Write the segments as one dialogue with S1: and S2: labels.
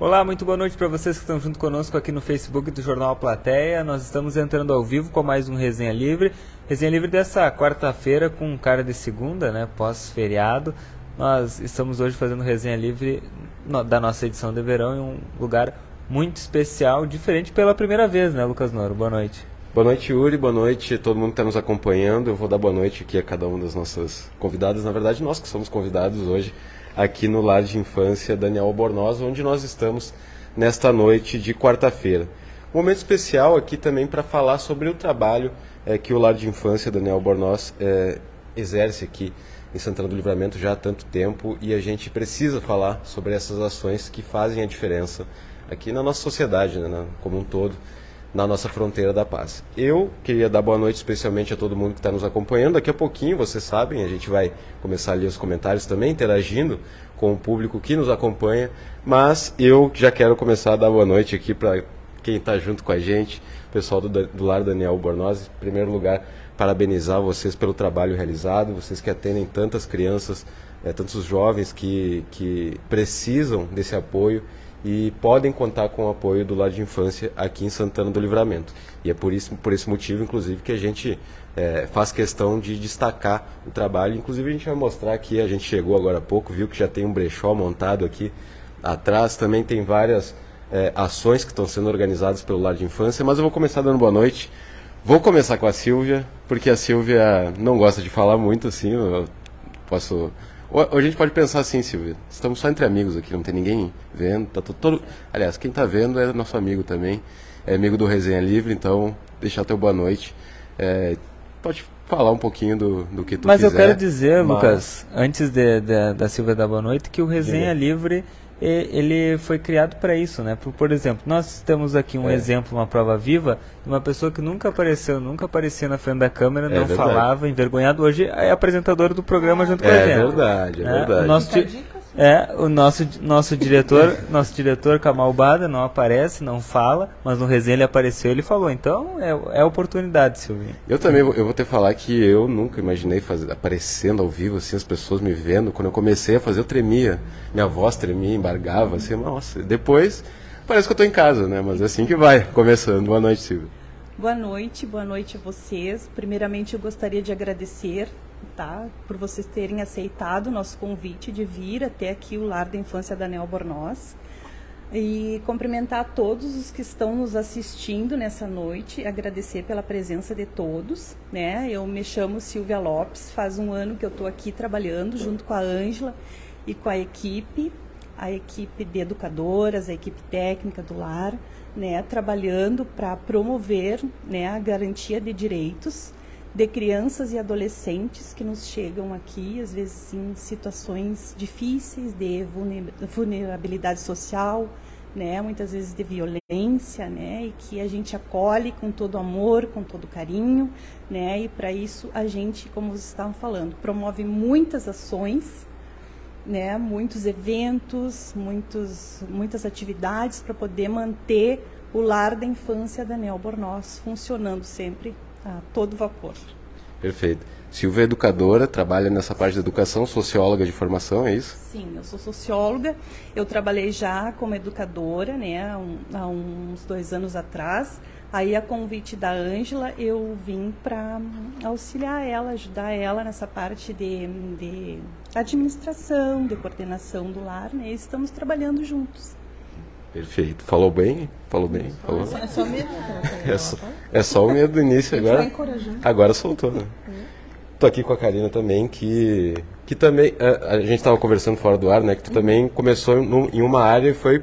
S1: Olá, muito boa noite para vocês que estão junto conosco aqui no Facebook do Jornal Plateia. Nós estamos entrando ao vivo com mais um Resenha Livre. Resenha Livre dessa quarta-feira com cara de segunda, né, pós-feriado. Nós estamos hoje fazendo Resenha Livre da nossa edição de verão em um lugar muito especial, diferente pela primeira vez, né, Lucas Noro? Boa noite.
S2: Boa noite, Yuri. Boa noite todo mundo que está nos acompanhando. Eu vou dar boa noite aqui a cada uma das nossas convidadas. Na verdade, nós que somos convidados hoje aqui no Lar de Infância Daniel Albornoz, onde nós estamos nesta noite de quarta-feira. Um momento especial aqui também para falar sobre o trabalho é, que o Lar de Infância Daniel Albornoz é, exerce aqui em Santana do Livramento já há tanto tempo e a gente precisa falar sobre essas ações que fazem a diferença aqui na nossa sociedade, né, como um todo na nossa fronteira da paz. Eu queria dar boa noite especialmente a todo mundo que está nos acompanhando. Daqui a pouquinho, vocês sabem, a gente vai começar a ler os comentários também, interagindo com o público que nos acompanha. Mas eu já quero começar a dar boa noite aqui para quem está junto com a gente, pessoal do, do Lar Daniel Bornoz. Em primeiro lugar, parabenizar vocês pelo trabalho realizado, vocês que atendem tantas crianças, é, tantos jovens que, que precisam desse apoio e podem contar com o apoio do Lar de Infância aqui em Santana do Livramento. E é por, isso, por esse motivo, inclusive, que a gente é, faz questão de destacar o trabalho. Inclusive, a gente vai mostrar aqui, a gente chegou agora há pouco, viu que já tem um brechó montado aqui atrás, também tem várias é, ações que estão sendo organizadas pelo Lar de Infância, mas eu vou começar dando boa noite. Vou começar com a Silvia, porque a Silvia não gosta de falar muito, assim, eu posso Hoje a gente pode pensar assim, Silvia. Estamos só entre amigos aqui, não tem ninguém vendo. Tá todo... Aliás, quem está vendo é nosso amigo também. É amigo do Resenha Livre, então deixar teu boa noite. É, pode falar um pouquinho do, do que tu
S1: Mas
S2: quiser.
S1: eu quero dizer, mas... Lucas, antes de, de, da Silvia dar boa noite, que o Resenha Livre ele foi criado para isso, né? Por, por, exemplo, nós temos aqui um é. exemplo, uma prova viva, de uma pessoa que nunca apareceu, nunca aparecia na frente da câmera, é não verdade. falava, envergonhado, hoje é apresentadora do programa junto com a
S2: é
S1: gente.
S2: É verdade, é né? verdade.
S1: O nosso, é, o nosso, nosso diretor, nosso diretor Camalbada não aparece, não fala, mas no resenha ele apareceu ele falou. Então é, é oportunidade, Silvinho.
S2: Eu também eu vou ter que falar que eu nunca imaginei fazer, aparecendo ao vivo, assim, as pessoas me vendo. Quando eu comecei a fazer, eu tremia. Minha voz tremia, embargava, assim, nossa. Depois parece que eu estou em casa, né? Mas é assim que vai, começando. Boa noite, Silvio.
S3: Boa noite, boa noite a vocês. Primeiramente eu gostaria de agradecer tá? Por vocês terem aceitado o nosso convite de vir até aqui o Lar da Infância da Nel Bornoz. E cumprimentar todos os que estão nos assistindo nessa noite, agradecer pela presença de todos, né? Eu me chamo Silvia Lopes, faz um ano que eu estou aqui trabalhando junto com a Ângela e com a equipe, a equipe de educadoras, a equipe técnica do lar, né, trabalhando para promover, né, a garantia de direitos de crianças e adolescentes que nos chegam aqui, às vezes em situações difíceis de vulnerabilidade social, né, muitas vezes de violência, né, e que a gente acolhe com todo amor, com todo carinho, né, e para isso a gente, como vocês estavam falando, promove muitas ações, né, muitos eventos, muitos, muitas atividades para poder manter o lar da infância da Nel Bornoz funcionando sempre a todo vapor.
S2: Perfeito. Silvia é educadora, trabalha nessa parte da educação, socióloga de formação, é isso?
S3: Sim, eu sou socióloga. Eu trabalhei já como educadora, né, um, há uns dois anos atrás. Aí, a convite da Ângela, eu vim para auxiliar ela, ajudar ela nessa parte de, de administração, de coordenação do lar, né? E estamos trabalhando juntos.
S2: Perfeito. Falou bem? Falou bem? Falou.
S4: É só medo.
S2: É só, é só o medo do início agora. Agora soltou, né? Tô aqui com a Karina também, que, que também. A, é, a gente estava conversando fora do ar, né? Que tu também começou em, em uma área e foi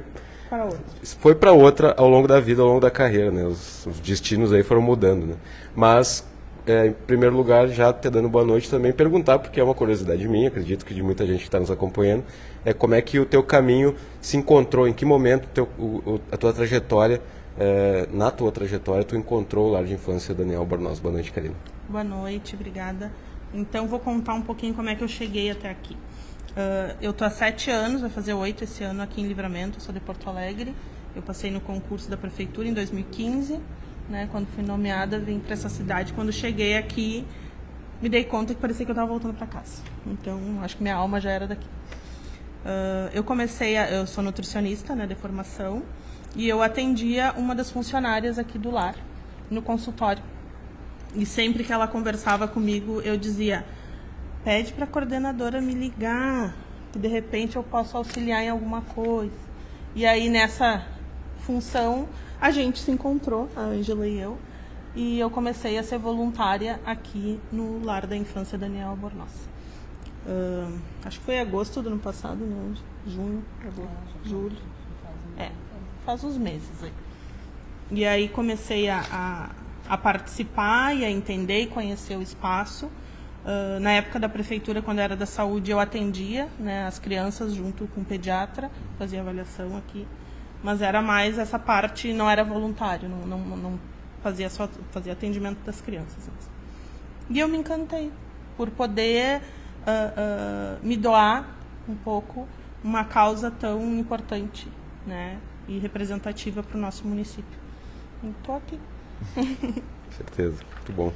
S4: para outra.
S2: Foi para outra ao longo da vida, ao longo da carreira, né? Os, os destinos aí foram mudando, né? Mas é, em primeiro lugar, já te dando boa noite também, perguntar, porque é uma curiosidade minha, acredito que de muita gente que está nos acompanhando, é como é que o teu caminho se encontrou, em que momento teu, o, a tua trajetória, é, na tua trajetória, tu encontrou o lar de infância Daniel Bornoz. Boa noite, Karina.
S4: Boa noite, obrigada. Então, vou contar um pouquinho como é que eu cheguei até aqui. Uh, eu estou há sete anos, vai fazer oito esse ano aqui em Livramento, sou de Porto Alegre. Eu passei no concurso da prefeitura em 2015 né? Quando fui nomeada, vim para essa cidade. Quando cheguei aqui, me dei conta que parecia que eu estava voltando para casa. Então, acho que minha alma já era daqui. Uh, eu comecei, a, eu sou nutricionista né, de formação, e eu atendia uma das funcionárias aqui do lar, no consultório. E sempre que ela conversava comigo, eu dizia: pede para a coordenadora me ligar, que de repente eu posso auxiliar em alguma coisa. E aí nessa função a gente se encontrou, a Angela e eu, e eu comecei a ser voluntária aqui no Lar da Infância Daniel Albornoz. Uh, acho que foi agosto do ano passado, né? Junho, agosto, julho. É, faz uns meses aí. E aí comecei a, a, a participar e a entender e conhecer o espaço. Uh, na época da prefeitura, quando era da saúde, eu atendia né, as crianças junto com o pediatra, fazia avaliação aqui. Mas era mais essa parte, não era voluntário, não, não, não fazia só fazia atendimento das crianças. Mesmo. E eu me encantei por poder uh, uh, me doar um pouco uma causa tão importante né, e representativa para o nosso município. Estou aqui.
S2: Certeza, muito bom.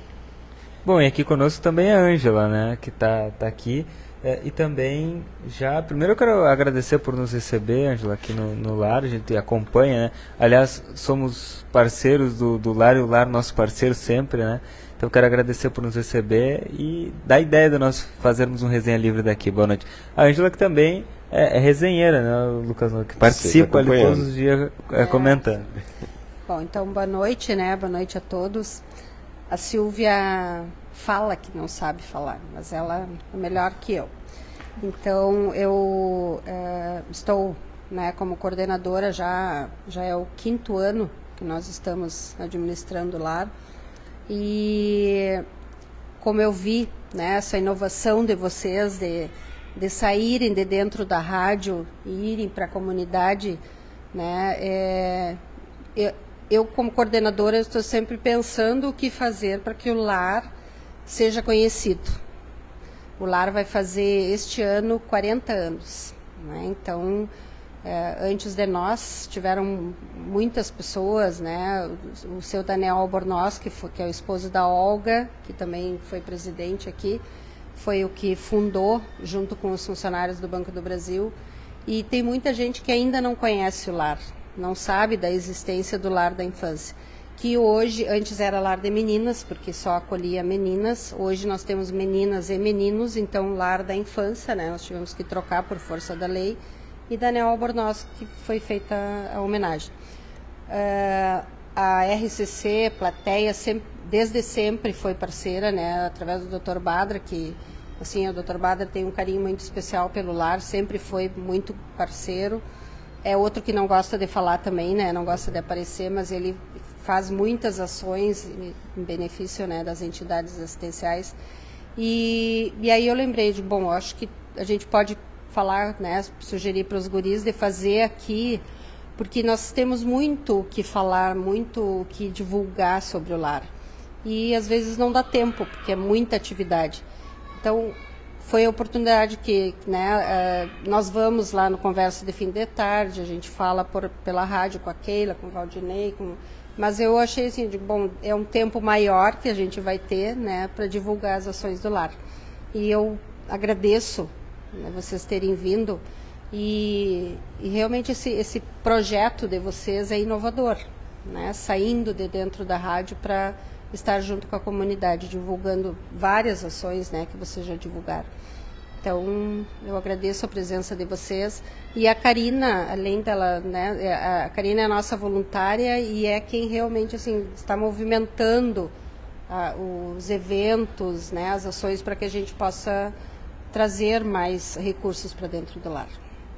S1: Bom, e aqui conosco também a Ângela, né, que está tá aqui. É, e também, já, primeiro eu quero agradecer por nos receber, Ângela, aqui no, no Lar, a gente acompanha, né? Aliás, somos parceiros do, do Lar e o Lar nosso parceiro sempre, né? Então eu quero agradecer por nos receber e dar ideia de nós fazermos um resenha livre daqui. Boa noite. A Ângela que também é, é resenheira, né, Lucas? Que participa ali todos os dias é, comentando.
S5: Bom, então boa noite, né? Boa noite a todos. A Silvia fala que não sabe falar, mas ela é melhor que eu. Então eu é, estou né, como coordenadora já já é o quinto ano que nós estamos administrando lar e como eu vi né, essa inovação de vocês de, de saírem de dentro da rádio e irem para a comunidade, né, é, eu, eu como coordenadora estou sempre pensando o que fazer para que o lar seja conhecido. O lar vai fazer este ano 40 anos. Né? Então, é, antes de nós, tiveram muitas pessoas, né? O, o seu Daniel Albornoz, que, foi, que é o esposo da Olga, que também foi presidente aqui, foi o que fundou, junto com os funcionários do Banco do Brasil. E tem muita gente que ainda não conhece o lar, não sabe da existência do lar da infância que hoje, antes era lar de meninas, porque só acolhia meninas, hoje nós temos meninas e meninos, então lar da infância, né? Nós tivemos que trocar por força da lei, e Daniel Albornoz, que foi feita a homenagem. Uh, a RCC, Plateia, sempre, desde sempre foi parceira, né? Através do Dr. Badra, que assim, o Dr. Badra tem um carinho muito especial pelo lar, sempre foi muito parceiro. É outro que não gosta de falar também, né? Não gosta de aparecer, mas ele faz muitas ações em benefício né, das entidades assistenciais. E, e aí eu lembrei de, bom, acho que a gente pode falar, né, sugerir para os guris de fazer aqui, porque nós temos muito o que falar, muito o que divulgar sobre o lar. E às vezes não dá tempo, porque é muita atividade. Então, foi a oportunidade que né, uh, nós vamos lá no Conversa de Fim de Tarde, a gente fala por, pela rádio com a Keila, com o Valdinei, com mas eu achei assim, de, bom, é um tempo maior que a gente vai ter, né, para divulgar as ações do lar. E eu agradeço né, vocês terem vindo e, e realmente esse, esse projeto de vocês é inovador, né, saindo de dentro da rádio para estar junto com a comunidade, divulgando várias ações, né, que vocês já divulgaram. Então, eu agradeço a presença de vocês. E a Karina, além dela, né, é, a Karina é a nossa voluntária e é quem realmente assim está movimentando os eventos, né, as ações para que a gente possa trazer mais recursos para dentro do lar.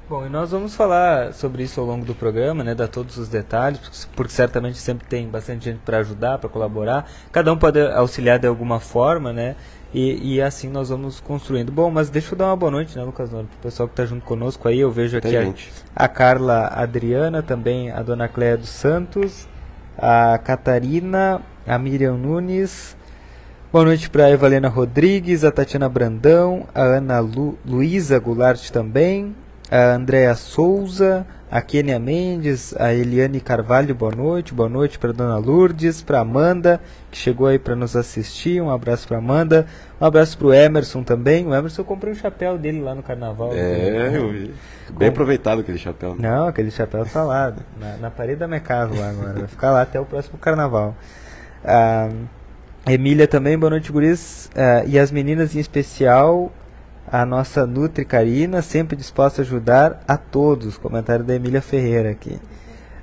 S1: Bom, e nós vamos falar sobre isso ao longo do programa, né, dar todos os detalhes, porque certamente sempre tem bastante gente para ajudar, para colaborar. Cada um pode auxiliar de alguma forma, né? E, e, assim nós vamos construindo. Bom, mas deixa eu dar uma boa noite, né, Lucas Noro, pro pessoal que está junto conosco aí. Eu vejo aqui a, a, Carla Adriana, também a Dona Cléia dos Santos, a Catarina, a Miriam Nunes. Boa noite para a Evalena Rodrigues, a Tatiana Brandão, a Ana Lu, Luísa Goulart também, a Andréa Souza, a Kênia Mendes, a Eliane Carvalho, boa noite. Boa noite para Dona Lourdes, para Amanda, que chegou aí para nos assistir. Um abraço para Amanda. Um abraço para o Emerson também. O Emerson eu comprei um chapéu dele lá no carnaval.
S2: É, eu vi. Bem aproveitado aquele chapéu.
S1: Né? Não, aquele chapéu tá lá, na, na parede da minha casa lá agora. Vai ficar lá até o próximo carnaval. Ah, Emília também, boa noite, guris. Uh, e as meninas em especial, a nossa Nutri Karina, sempre disposta a ajudar a todos. Comentário da Emília Ferreira aqui.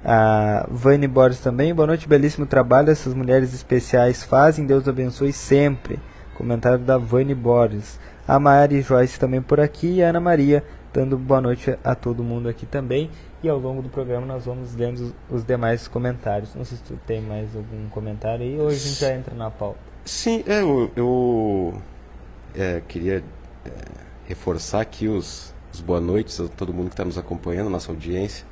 S1: A Vane Borges também, boa noite, belíssimo trabalho essas mulheres especiais fazem, Deus abençoe sempre. Comentário da Vane Borges. A Mari Joyce também por aqui e a Ana Maria dando boa noite a todo mundo aqui também. E ao longo do programa nós vamos lendo os demais comentários. Não sei se tu tem mais algum comentário aí ou a gente já entra na pauta.
S2: Sim, é, eu, eu é, queria reforçar aqui os, os boa noites a todo mundo que está nos acompanhando, nossa audiência.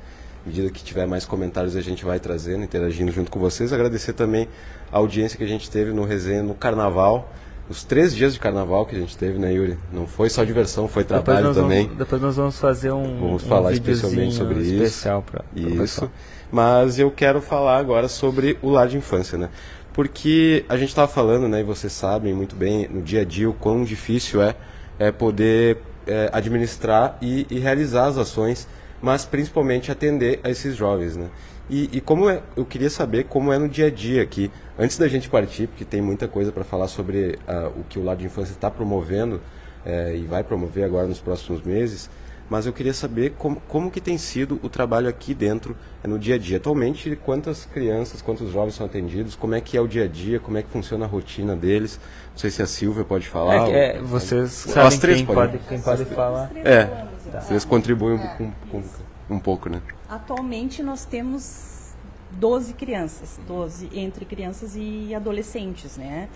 S2: À medida que tiver mais comentários a gente vai trazendo, interagindo junto com vocês. Agradecer também a audiência que a gente teve no resenha no Carnaval os três dias de carnaval que a gente teve, né, Yuri? Não foi só diversão, foi trabalho também.
S1: Vamos, depois nós vamos fazer um.
S2: Vamos
S1: um
S2: falar especialmente sobre isso.
S1: Especial pra,
S2: pra isso. Mas eu quero falar agora sobre o lar de infância, né? Porque a gente estava falando, né, e vocês sabem muito bem no dia a dia o quão difícil é, é poder é, administrar e, e realizar as ações, mas principalmente atender a esses jovens, né? E, e, como é, eu queria saber como é no dia a dia aqui, antes da gente partir, porque tem muita coisa para falar sobre uh, o que o Lado de Infância está promovendo uh, e vai promover agora nos próximos meses, mas eu queria saber como, como que tem sido o trabalho aqui dentro uh, no dia a dia. Atualmente, quantas crianças, quantos jovens são atendidos, como é que é o dia a dia, como é que funciona a rotina deles. Não sei se a Silvia pode falar.
S1: É, é vocês sabem quem, pode, quem pode falar.
S2: É, tá. vocês contribuem com, com, com um pouco, né?
S3: Atualmente nós temos 12 crianças, 12 entre crianças e adolescentes, né?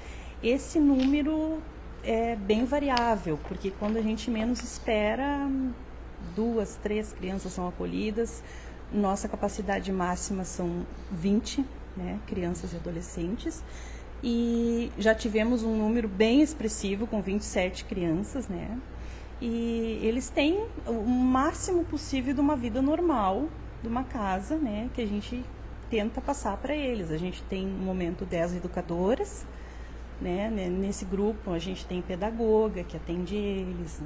S3: Esse número é bem variável, porque quando a gente menos espera, duas, três crianças são acolhidas. Nossa capacidade máxima são 20, né, crianças e adolescentes. E já tivemos um número bem expressivo com 27 crianças, né? E eles têm o máximo possível de uma vida normal, de uma casa, né, que a gente tenta passar para eles. A gente tem no momento 10 educadoras, né, nesse grupo a gente tem pedagoga que atende eles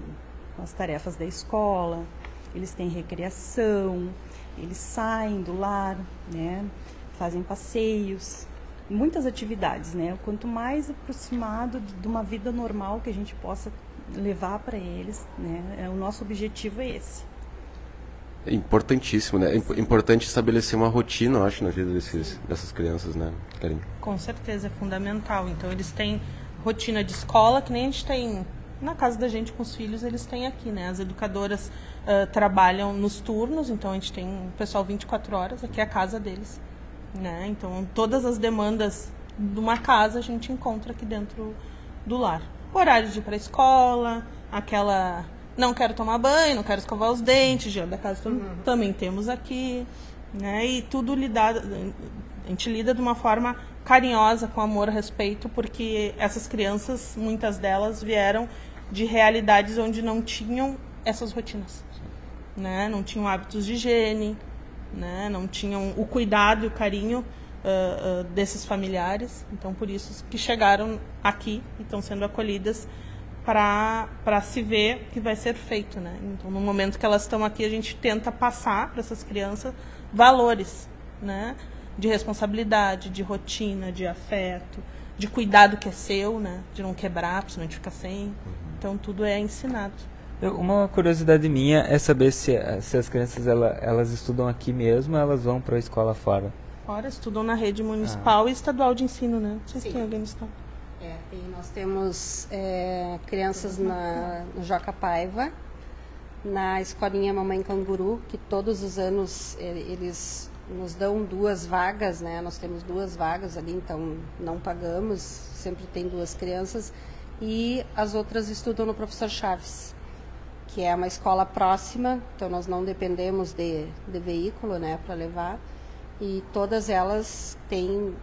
S3: com as tarefas da escola, eles têm recreação, eles saem do lar, né, fazem passeios, muitas atividades, né? Quanto mais aproximado de uma vida normal que a gente possa levar para eles, né? É, o nosso objetivo é esse.
S2: É importantíssimo, né? É importante estabelecer uma rotina, eu acho, na vida desses, dessas crianças, né, Karim?
S4: Com certeza, é fundamental. Então, eles têm rotina de escola, que nem a gente tem na casa da gente com os filhos, eles têm aqui, né? As educadoras uh, trabalham nos turnos, então a gente tem um pessoal 24 horas, aqui é a casa deles, né? Então, todas as demandas de uma casa a gente encontra aqui dentro do lar. Horário de ir para a escola, aquela não quero tomar banho, não quero escovar os dentes, gelo da casa uhum. também temos aqui, né? E tudo lidado, a gente lida de uma forma carinhosa, com amor, respeito, porque essas crianças, muitas delas vieram de realidades onde não tinham essas rotinas, né? Não tinham hábitos de higiene, né? Não tinham o cuidado e o carinho uh, uh, desses familiares, então por isso que chegaram aqui e estão sendo acolhidas para se ver que vai ser feito, né? Então, no momento que elas estão aqui, a gente tenta passar para essas crianças valores, né? De responsabilidade, de rotina, de afeto, de cuidado que é seu, né? De não quebrar, porque senão a gente fica sem. Então, tudo é ensinado.
S1: Uma curiosidade minha é saber se, se as crianças ela, elas estudam aqui mesmo ou elas vão para a escola fora.
S4: Fora, estudam na rede municipal ah. e estadual de ensino, né? Não sei se tem alguém no estado.
S5: É, tem, nós temos é, crianças na, no Joca Paiva, na escolinha Mamãe Canguru, que todos os anos eles nos dão duas vagas, né? Nós temos duas vagas ali, então não pagamos, sempre tem duas crianças. E as outras estudam no Professor Chaves, que é uma escola próxima, então nós não dependemos de, de veículo, né, para levar. E todas elas têm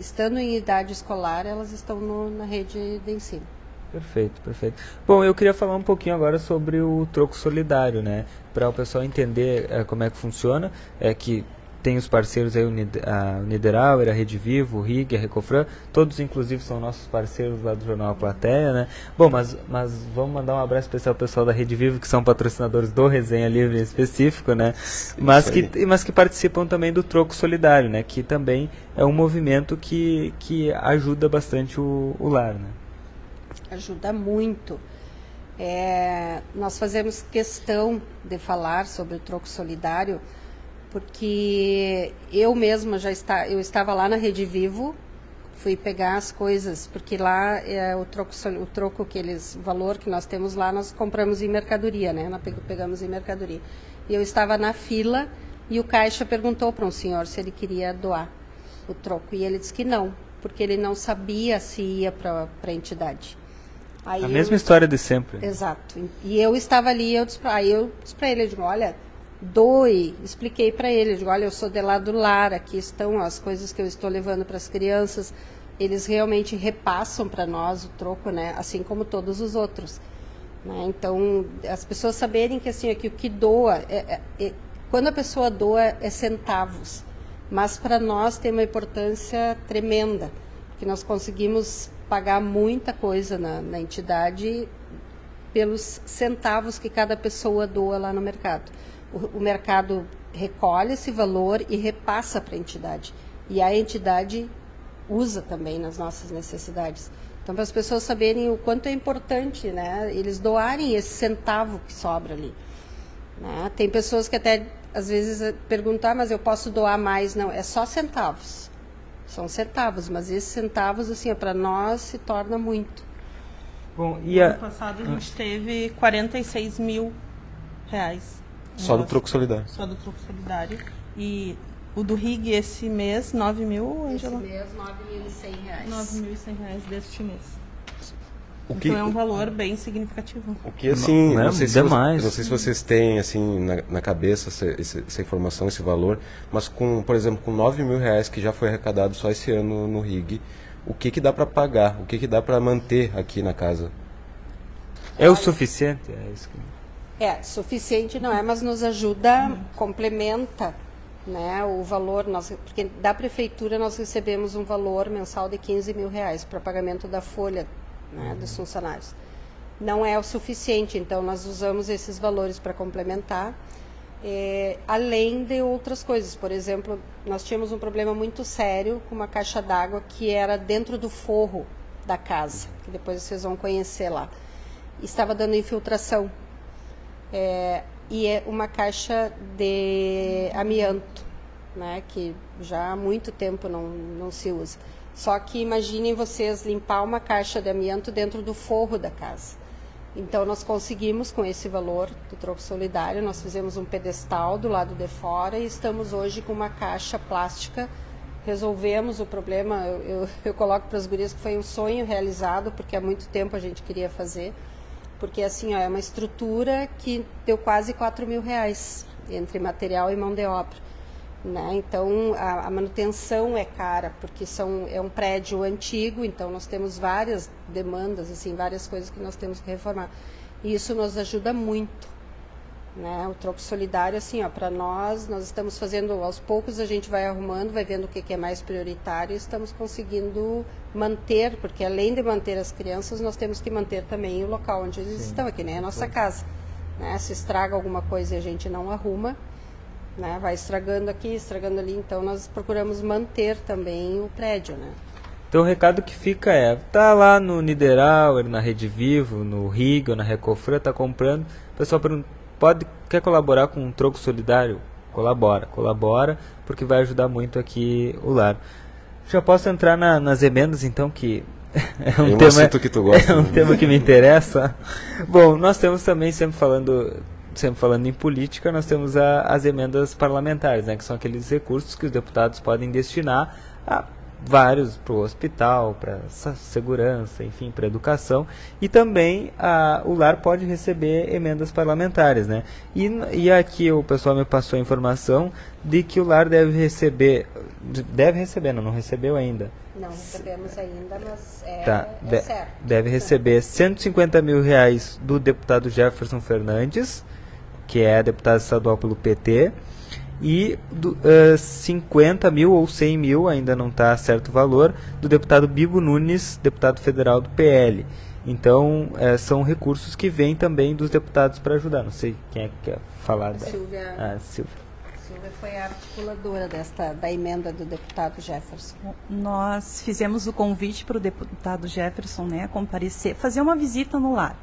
S5: estando em idade escolar, elas estão no, na rede de ensino.
S1: Perfeito, perfeito. Bom, eu queria falar um pouquinho agora sobre o troco solidário, né? Para o pessoal entender é, como é que funciona, é que tem os parceiros aí, a Niederauer, a Rede Vivo, o RIG, a Recofran, todos inclusive são nossos parceiros lá do Jornal A Plateia, né? Bom, mas, mas vamos mandar um abraço especial ao pessoal da Rede Vivo, que são patrocinadores do Resenha Livre em específico, né? Mas que, mas que participam também do Troco Solidário, né? Que também é um movimento que, que ajuda bastante o, o lar, né?
S5: Ajuda muito. É, nós fazemos questão de falar sobre o troco solidário porque eu mesma já está, eu estava lá na Rede Vivo, fui pegar as coisas, porque lá é o troco, o troco que eles, o valor que nós temos lá, nós compramos em mercadoria, né? Nós pegamos em mercadoria. E eu estava na fila e o caixa perguntou para um senhor se ele queria doar o troco e ele disse que não, porque ele não sabia se ia para a entidade.
S1: Aí a mesma história de sempre.
S5: Exato. E eu estava ali, eu disse, aí eu disse para ele, eu digo, olha, doe. Expliquei para ele, digo, olha, eu sou de lá do lar, aqui estão as coisas que eu estou levando para as crianças. Eles realmente repassam para nós o troco, né? Assim como todos os outros. Né? Então, as pessoas saberem que assim, que o que doa, é, é, é, quando a pessoa doa é centavos, mas para nós tem uma importância tremenda, que nós conseguimos pagar muita coisa na, na entidade pelos centavos que cada pessoa doa lá no mercado o, o mercado recolhe esse valor e repassa para a entidade. E a entidade usa também nas nossas necessidades. Então, para as pessoas saberem o quanto é importante né, eles doarem esse centavo que sobra ali. Né? Tem pessoas que até às vezes perguntam, ah, mas eu posso doar mais? Não, é só centavos. São centavos, mas esses centavos, assim, para nós se torna muito.
S4: Bom, e a... ano passado a gente teve 46 mil reais
S2: só do troco solidário.
S4: Só do troco solidário. E o do RIG esse mês, 9 mil,
S5: Angela? Esse mês, 9.100 reais. 9.100
S4: reais deste mês. O que, então é um valor bem significativo.
S2: O que assim, não, não, sei, se demais. não sei se vocês têm assim na, na cabeça essa, essa, essa, informação, esse valor, mas com, por exemplo, com 9 mil reais que já foi arrecadado só esse ano no RIG, o que que dá para pagar? O que que dá para manter aqui na casa?
S1: É o suficiente? É isso que...
S5: É, suficiente não é, mas nos ajuda, complementa né, o valor, nós, porque da prefeitura nós recebemos um valor mensal de 15 mil reais para pagamento da folha né, dos funcionários. Não é o suficiente, então nós usamos esses valores para complementar, é, além de outras coisas. Por exemplo, nós tínhamos um problema muito sério com uma caixa d'água que era dentro do forro da casa, que depois vocês vão conhecer lá. Estava dando infiltração é, e é uma caixa de amianto, né, que já há muito tempo não, não se usa. Só que imaginem vocês limpar uma caixa de amianto dentro do forro da casa. Então nós conseguimos com esse valor do troco solidário, nós fizemos um pedestal do lado de fora e estamos hoje com uma caixa plástica. Resolvemos o problema, eu, eu, eu coloco para as gurias que foi um sonho realizado, porque há muito tempo a gente queria fazer porque assim ó, é uma estrutura que deu quase 4 mil reais entre material e mão de obra. Né? Então a, a, manutenção é cara, porque são, é um prédio antigo, então nós temos várias demandas, assim, várias coisas que nós temos que reformar. E isso nos ajuda muito. Né? O troco solidário, assim, ó, para nós, nós estamos fazendo, aos poucos a gente vai arrumando, vai vendo o que, que é mais prioritário e estamos conseguindo manter, porque além de manter as crianças, nós temos que manter também o local onde eles Sim. estão, aqui, né? A nossa casa. Né? Se estraga alguma coisa e a gente não arruma, né? vai estragando aqui, estragando ali, então nós procuramos manter também o prédio, né?
S1: Então o recado que fica é, tá lá no Niederauer, na Rede Vivo, no Rig ou na Recofran, tá comprando, o pessoal pergunta, pode quer colaborar com um troco solidário? Colabora, colabora, porque vai ajudar muito aqui o lar. Já posso entrar na, nas emendas então que
S2: é um, tema, que tu gosta,
S1: é um né? tema que me interessa. Bom, nós temos também sempre falando sempre falando em política, nós temos a, as emendas parlamentares, né, que são aqueles recursos que os deputados podem destinar a vários para o hospital, para segurança, enfim, para educação. E também a, o lar pode receber emendas parlamentares. Né? E, e aqui o pessoal me passou a informação de que o lar deve receber deve receber, não, não recebeu ainda.
S5: Não recebemos ainda, mas é,
S1: Tá,
S5: é
S1: de-
S5: certo.
S1: deve receber 150 mil reais do deputado Jefferson Fernandes, que é deputado estadual pelo PT, e do, eh, 50 mil ou 100 mil, ainda não está certo o valor, do deputado Bibo Nunes, deputado federal do PL. Então, eh, são recursos que vêm também dos deputados para ajudar. Não sei quem é que quer falar.
S5: A
S1: Da...
S5: Silvia,
S1: Ah, Silvia.
S5: Silvia foi a articuladora desta, da emenda do deputado Jefferson.
S3: Nós fizemos o convite para o deputado Jefferson, né, comparecer, fazer uma visita no lar.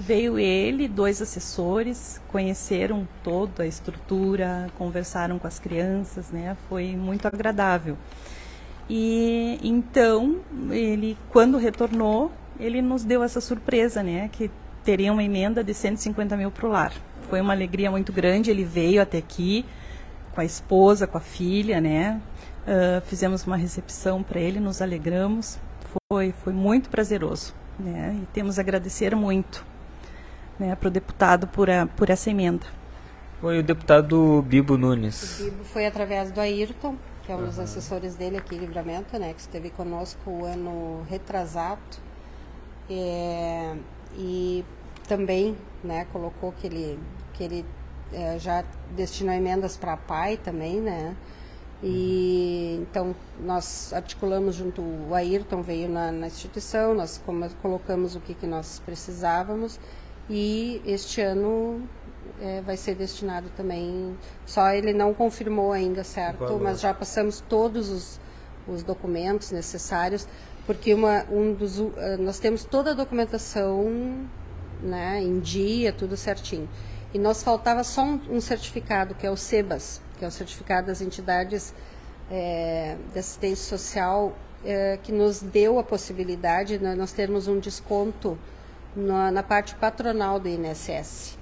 S3: Veio ele, dois assessores, conheceram toda a estrutura, conversaram com as crianças, né, foi muito agradável. E então, ele, quando retornou, ele nos deu essa surpresa, né, que teria uma emenda de 150 mil para o lar. Foi uma alegria muito grande, ele veio até aqui com a esposa, com a filha, né, ah, fizemos uma recepção para ele, nos alegramos, foi, foi muito prazeroso, né, e temos a agradecer muito, né, para o deputado por, a, por essa emenda.
S1: Foi o deputado Bibo
S5: O
S1: Nunes.
S5: Bibo foi através do Ayrton, que é um dos assessores dele aqui em Livramento, né, que esteve conosco o ano retrasado. É, e também né, colocou que ele, que ele é, já destinou emendas para a PAI também, né? E então nós articulamos junto, o Ayrton veio na, na instituição, nós como- colocamos o que, que nós precisávamos e este ano é, vai ser destinado também, só ele não confirmou ainda, certo? Mas já passamos todos os, os documentos necessários, porque uma, um dos, eh, nós temos toda a documentação né, em dia, tudo certinho. E nós faltava só um, um certificado, que é o SEBAS, que é o certificado das entidades eh, de assistência social, eh, que nos deu a possibilidade de nós termos um desconto na, na parte patronal do INSS.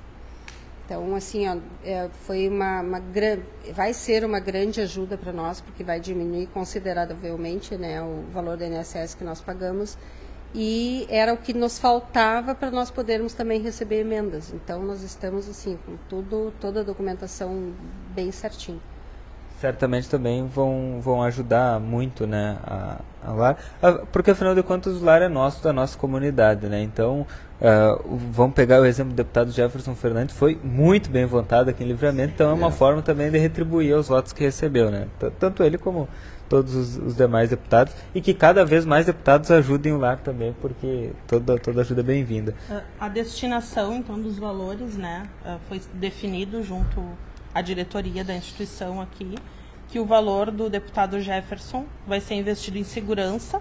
S5: Então, assim, ó, é, foi uma, uma vai ser uma grande ajuda para nós, porque vai diminuir consideravelmente né, o valor do INSS que nós pagamos. E era o que nos faltava para nós podermos também receber emendas. Então, nós estamos, assim, com tudo, toda a documentação bem certinho.
S1: Certamente também vão, vão ajudar muito, né, a, a lar, Ah, porque afinal de contas o lar é nosso, da nossa comunidade, né, então o- vamos pegar o exemplo do deputado Jefferson Fernandes, foi muito bem votado aqui em Livramento, então é uma forma também de retribuir os votos que recebeu, né, T- tanto ele como todos os, os demais deputados, e que cada vez mais deputados ajudem o lar também, porque toda, toda ajuda é bem-vinda.
S4: Ah, A destinação, então, dos valores, né, foi definido junto à diretoria da instituição aqui, que o valor do deputado Jefferson vai ser investido em segurança,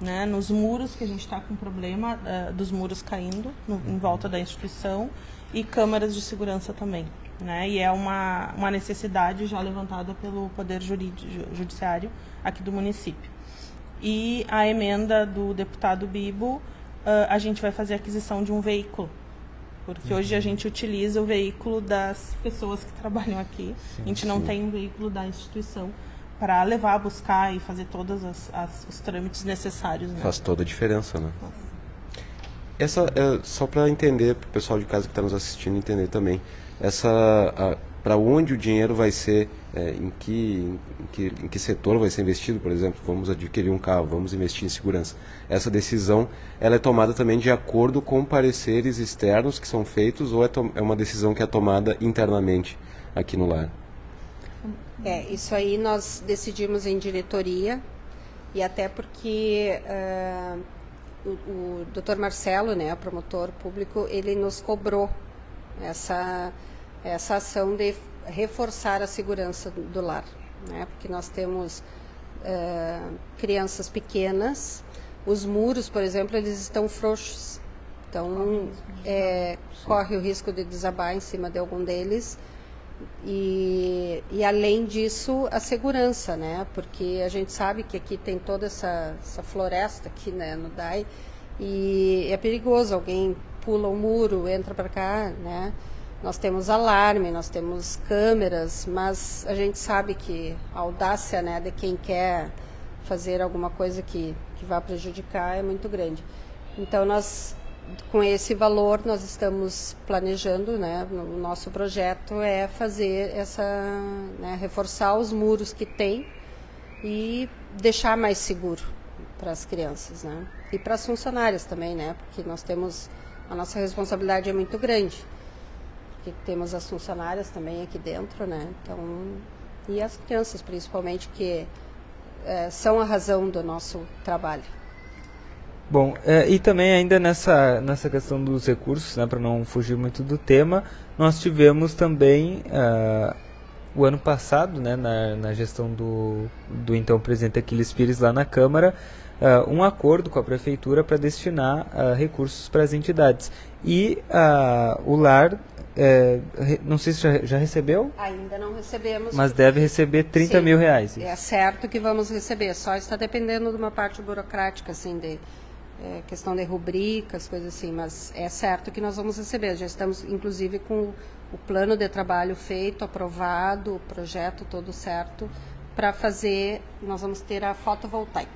S4: né, nos muros, que a gente está com problema ah, dos muros caindo no- em volta da instituição, e câmaras de segurança também. Né, e é uma, uma necessidade já levantada pelo Poder Jurídico, Judiciário aqui do município. E a emenda do deputado Bibo, ah, a gente vai fazer a aquisição de um veículo. Porque hoje a gente utiliza o veículo das pessoas que trabalham aqui. a gente não tem um veículo da instituição para levar, buscar e fazer todos as, as- os trâmites necessários. Né?
S2: Faz toda a diferença, né? Essa é só para entender, para o pessoal de casa que está nos assistindo entender também. Essa para onde o dinheiro vai ser, é, em, que, em, que, em que setor vai ser investido, por exemplo, vamos adquirir um carro, vamos investir em segurança. Essa decisão ela é tomada também de acordo com pareceres externos que são feitos ou é, é uma decisão que é tomada internamente aqui no lar?
S5: É, isso aí nós decidimos em diretoria e até porque ah, o, o Dr. Marcelo, né, promotor público, ele nos cobrou essa essa ação de reforçar a segurança do, lar, né, porque nós temos ah, crianças pequenas, os muros, por exemplo, eles estão frouxos, então é, corre o risco de desabar em cima de algum deles. E, e além disso, a segurança, né? Porque a gente sabe que aqui tem toda essa, essa floresta aqui, né, no DAI, e é perigoso, alguém pula o muro, entra para cá, né? Nós temos alarme, nós temos câmeras, mas a gente sabe que a audácia, né, de quem quer fazer alguma coisa que, que vá prejudicar é muito grande. Então nós com esse valor nós estamos planejando, né, no nosso projeto é fazer essa, né, reforçar os muros que tem e deixar mais seguro para as crianças, né? E para as funcionárias também, né? Porque nós temos a nossa responsabilidade é muito grande. Porque temos as funcionárias também aqui dentro, né? Então, e as crianças principalmente que é, são a razão do nosso trabalho.
S1: Bom, é, e também ainda nessa, nessa questão dos recursos, né, para não fugir muito do tema, nós tivemos também uh, o ano passado, né, na, na gestão do, do então presidente Aquiles Pires lá na Câmara, uh, um acordo com a prefeitura para destinar uh, recursos para as entidades. E o lar, é, não sei se já, já, recebeu?
S5: Ainda não recebemos.
S1: Mas deve receber 30
S5: Sim,
S1: mil reais.
S5: É certo que vamos receber, só está dependendo de uma parte burocrática, assim, de é, questão de rubricas, coisas assim, mas é certo que nós vamos receber. Já estamos, inclusive, com o plano de trabalho feito, aprovado, o projeto todo certo, para fazer, nós vamos ter a fotovoltaica.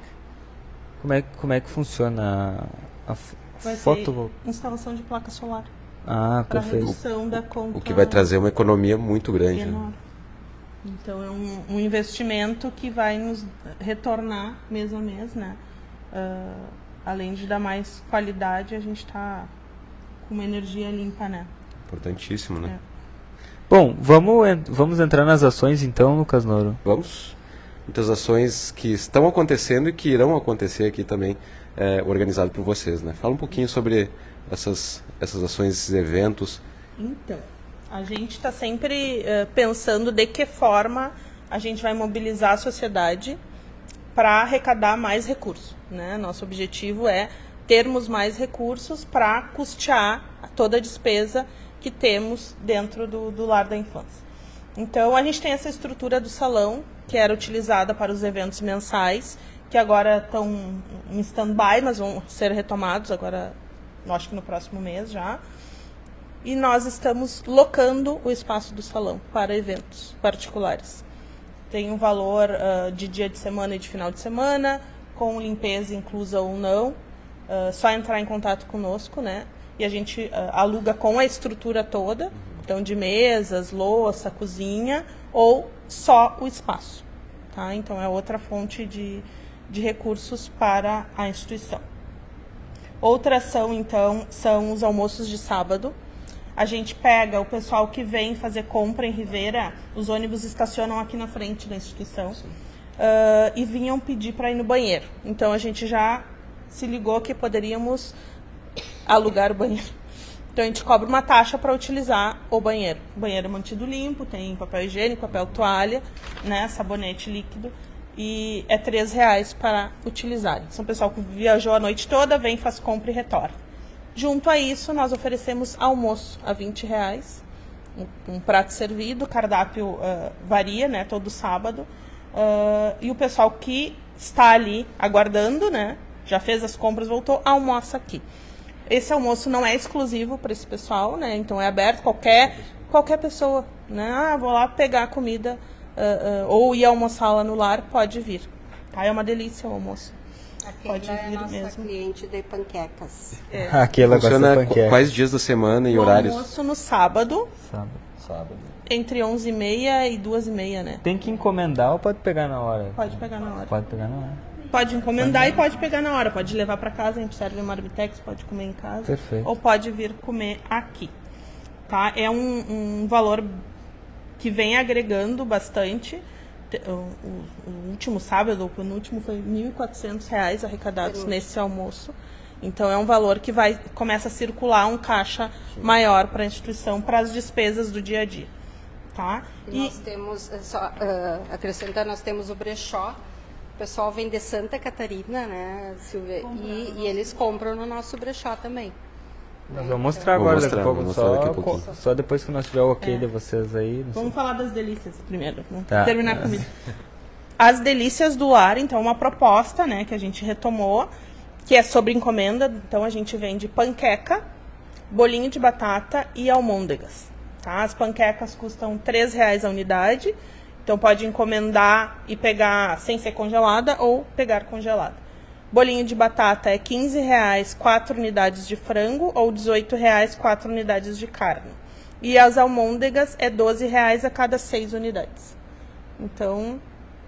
S1: Como é, como é que funciona a, a fotovoltaica?
S4: instalação de placa solar.
S1: Ah, perfeito.
S4: redução da conta.
S2: O que vai trazer uma economia muito grande. Né?
S4: Então é um, um, investimento que vai nos retornar mês a mês, né? Uh, além de dar mais qualidade, a gente está com uma energia limpa, né?
S2: Importantíssimo, né? É.
S1: Bom, vamos, vamos entrar nas ações então, Lucas Noro.
S2: Vamos. Muitas ações que estão acontecendo e que irão acontecer aqui também, é, organizado por vocês, né? Fala um pouquinho sobre essas, essas ações, esses eventos.
S4: Então, a gente está sempre uh, pensando de que forma a gente vai mobilizar a sociedade para arrecadar mais recursos. Né? Nosso objetivo é termos mais recursos para custear toda a despesa que temos dentro do, do lar da infância. Então, a gente tem essa estrutura do salão, que era utilizada para os eventos mensais, que agora estão em stand-by, mas vão ser retomados agora, acho que no próximo mês já. E nós estamos locando o espaço do salão para eventos particulares. Tem um valor uh, de dia de semana e de final de semana, com limpeza inclusa ou não, uh, só entrar em contato conosco, né? E a gente uh, aluga com a estrutura toda, então de mesas, louça, cozinha, ou só o espaço, tá? Então é outra fonte de, de recursos para a instituição. Outra ação, então, são os almoços de sábado. A gente pega o pessoal que vem fazer compra em Ribeira, os ônibus estacionam aqui na frente da instituição. Uh, e vinham pedir para ir no banheiro. Então a gente já se ligou que poderíamos alugar o banheiro. Então a gente cobra uma taxa para utilizar o banheiro. O banheiro é mantido limpo, tem papel higiênico, papel toalha, né, sabonete líquido e é três reais para utilizar. São pessoal que viajou a noite toda, vem, faz compra e retorna. Junto a isso, nós oferecemos almoço a 20 reais, um, um prato servido, cardápio uh, varia, né, todo sábado. Uh, e o pessoal que está ali aguardando, né? Já fez as compras, voltou, almoça aqui. Esse almoço não é exclusivo para esse pessoal, né? Então é aberto qualquer qualquer pessoa, né? Ah, vou lá pegar a comida uh, uh, ou ir almoçar lá no lar, pode vir. Tá? É uma delícia o almoço.
S5: Aquela pode é vir é nossa mesmo. cliente de panquecas.
S1: É. Aquela
S2: Funciona quais dias da semana e
S4: o
S2: horários?
S4: Almoço no sábado.
S1: Sábado. Sábado
S4: entre 11h30 e 2h30, né?
S1: Tem que encomendar ou pode pegar na hora?
S4: Pode pegar na hora.
S1: Pode pegar na hora.
S4: Pode encomendar pode e pode pegar na hora. Pode levar para casa, a gente serve uma Arbitex, pode comer em casa.
S1: Perfeito.
S4: Ou pode vir comer aqui. Tá? É um, um valor que vem agregando bastante. O, o, último sábado, o penúltimo, foi R$ 1.400 arrecadados nesse almoço. Então é um valor que vai começa a circular um caixa maior para a instituição para as despesas do dia a dia tá?
S5: E, e nós temos, eh, só uh, acrescentar, nós temos o brechó, o pessoal vem de Santa Catarina, né, Silvia, e, e, eles compram no nosso brechó também.
S1: Nós vamos mostrar agora mostrar, daqui a pouco, só, daqui a só depois que nós tiver o ok é. de vocês aí.
S4: Vamos sei. falar das delícias primeiro, vamos tá. terminar é. comida. As delícias do ar, então, uma proposta, né, que a gente retomou, que é sobre encomenda, então a gente vende panqueca, bolinho de batata e almôndegas. Tá? As panquecas custam R$ reais a unidade, então pode encomendar e pegar sem ser congelada ou pegar congelada. Bolinho de batata é R$ reais 4 unidades de frango ou R$ reais 4 unidades de carne. E as almôndegas é R$ reais a cada 6 unidades. Então,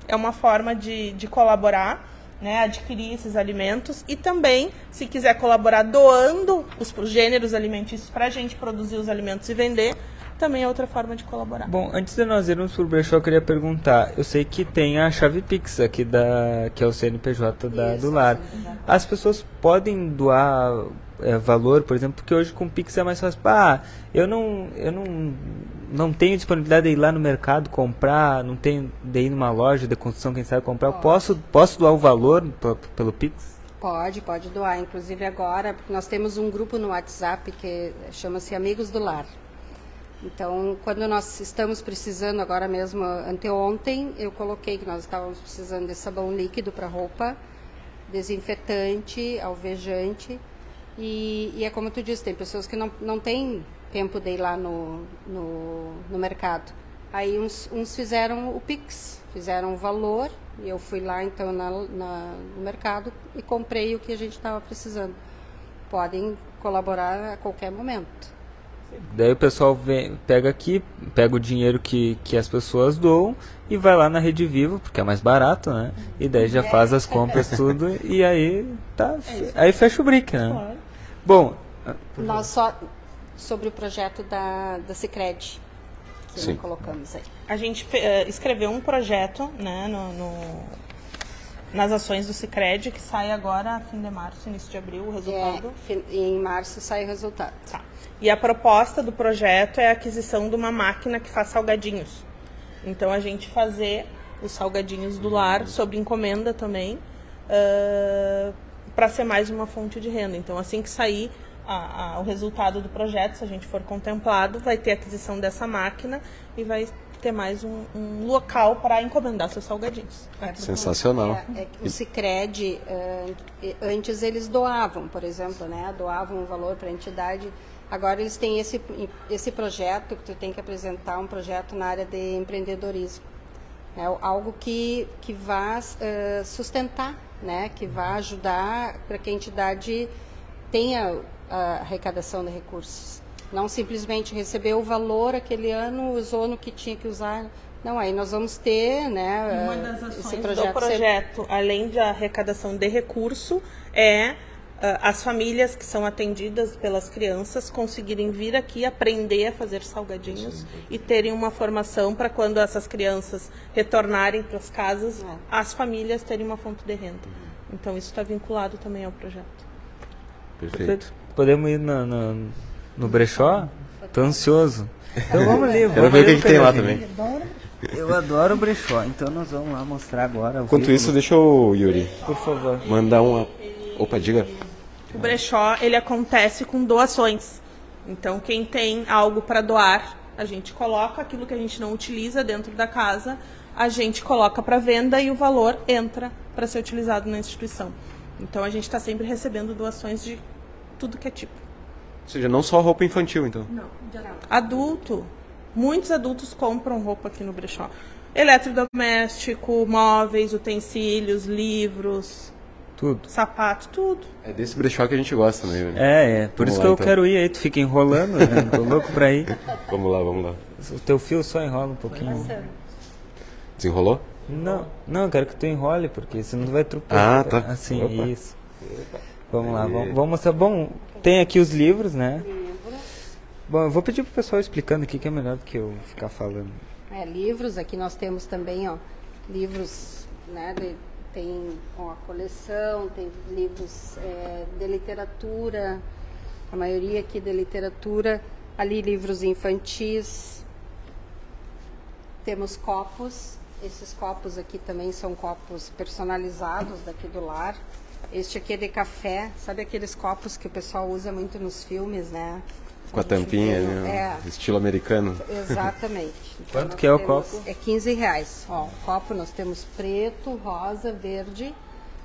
S4: é uma forma de, de colaborar, né, adquirir esses alimentos e também, se quiser colaborar doando os gêneros alimentícios para a gente produzir os alimentos e vender, também é outra forma de colaborar.
S1: Bom, antes de nós irmos pro brechó, eu queria perguntar. Eu sei que tem a chave Pix aqui da que é o CNPJ da,
S5: Isso,
S1: do lar. As pessoas podem doar é, valor, por exemplo, porque hoje com Pix é mais fácil. Ah, eu não, eu não, não tenho disponibilidade de ir lá no mercado comprar, não tenho de ir numa loja de construção, quem sabe comprar. Eu Posso, posso doar o valor pelo Pix?
S5: Pode, pode doar. Inclusive agora, porque nós temos um grupo no WhatsApp que chama-se Amigos do Lar. Então, quando nós estamos precisando, agora mesmo, anteontem, eu coloquei que nós estávamos precisando de sabão líquido para roupa, desinfetante, alvejante. E, e é como tu disse, tem pessoas que não, não têm tempo de ir lá no, no, no mercado. Aí uns, uns fizeram o Pix, fizeram o valor, e eu fui lá então na, na- no mercado e comprei o que a gente estava precisando. Podem colaborar a qualquer momento.
S1: Daí o pessoal vem, pega aqui, pega o dinheiro que, que as pessoas doam e vai lá na Rede Vivo, porque é mais barato, né? E daí já faz as compras tudo e aí tá, aí fecha o brick, né? Bom,
S5: Nós só sobre o projeto da, da Cicred, que
S2: Sim.
S5: colocamos aí.
S4: A gente eh, escreveu um projeto né, no, no- nas ações do Cicred, que sai agora fim de março, início de abril, o
S5: É,
S4: resultado.
S5: fi- em março sai o resultado.
S4: Tá. E a proposta do projeto é a aquisição de uma máquina que faz salgadinhos. Então a gente fazer os salgadinhos do lar sob encomenda também, para ser mais uma fonte de renda. Então assim que sair a- a- o resultado do projeto, se a gente for contemplado, vai ter a aquisição dessa máquina e vai ter mais um, um local para encomendar seus salgadinhos.
S2: Sensacional.
S5: É, é o Cicred, eh, antes eles doavam, por exemplo, né? Doavam um valor para a entidade. Agora eles têm esse, esse projeto que tu tem que apresentar, um projeto na área de empreendedorismo. É algo que, que vá eh, sustentar, né? Que vá ajudar para que a entidade tenha a arrecadação de recursos. Não simplesmente receber o valor aquele ano, usou no que tinha que usar. Não, aí nós vamos ter, né?
S4: Uma
S5: eh,
S4: das ações
S5: esse
S4: do
S5: projeto ser-
S4: projeto, além da arrecadação de recurso, é ah, as famílias que são atendidas pelas crianças conseguirem vir aqui aprender a fazer salgadinhos e terem uma formação para quando essas crianças retornarem para as casas,
S5: É.
S4: as famílias terem uma fonte de renda. Então isso está vinculado também ao projeto.
S2: Perfeito.
S1: podemos ir no, no, no brechó? Tô ansioso. Então vamos ali.
S2: Quero
S1: vamos
S2: ver o que,
S1: ali
S2: que tem lá também.
S1: Eu adoro o brechó, então nós vamos lá mostrar agora.
S2: Enquanto isso, deixa eu, Yuri,
S1: por favor.
S2: mandar uma. Opa, diga.
S4: O brechó, ele acontece com doações. Então, quem tem algo para doar, a gente coloca aquilo que a gente não utiliza dentro da casa, a gente coloca para venda e o valor entra para ser utilizado na instituição. Então, a gente está sempre recebendo doações de tudo que é tipo.
S2: Ou seja, não só roupa infantil, então.
S4: Adulto, muitos adultos compram roupa aqui no brechó. Eletrodoméstico, móveis, utensílios, livros,
S1: Tudo.
S4: sapato, tudo.
S2: É desse brechó que a gente gosta, né?
S1: É, é. Por
S2: Vamos
S1: isso
S2: lá,
S1: que eu
S2: então.
S1: quero ir aí. Tu fica enrolando, né? Tô louco pra ir.
S2: Vamos lá, vamos lá.
S1: O teu fio só enrola um pouquinho.
S2: Desenrolou?
S1: Não, não, eu quero que tu enrole, porque senão tu vai tropeçar.
S2: Ah, tá.
S1: Assim,
S2: Opa.
S1: isso. Vamos lá, vamos, vamos mostrar. Bom, tem aqui os livros, né? Bom, eu vou pedir pro pessoal explicando aqui, que é melhor do que eu ficar falando.
S5: É, livros, aqui nós temos também, ó, livros, né, de- tem ó, a coleção, tem livros é, de literatura, a maioria aqui de literatura, ali livros infantis, temos copos, esses copos aqui também são copos personalizados daqui do lar, este aqui é de café, sabe aqueles copos que o pessoal usa muito nos filmes, né?
S2: Com a tampinha, né?
S5: É,
S2: Estilo americano.
S5: Exatamente. Então,
S1: Quanto que é o copo?
S5: É 15 reais. Ó, o copo nós temos preto, rosa, verde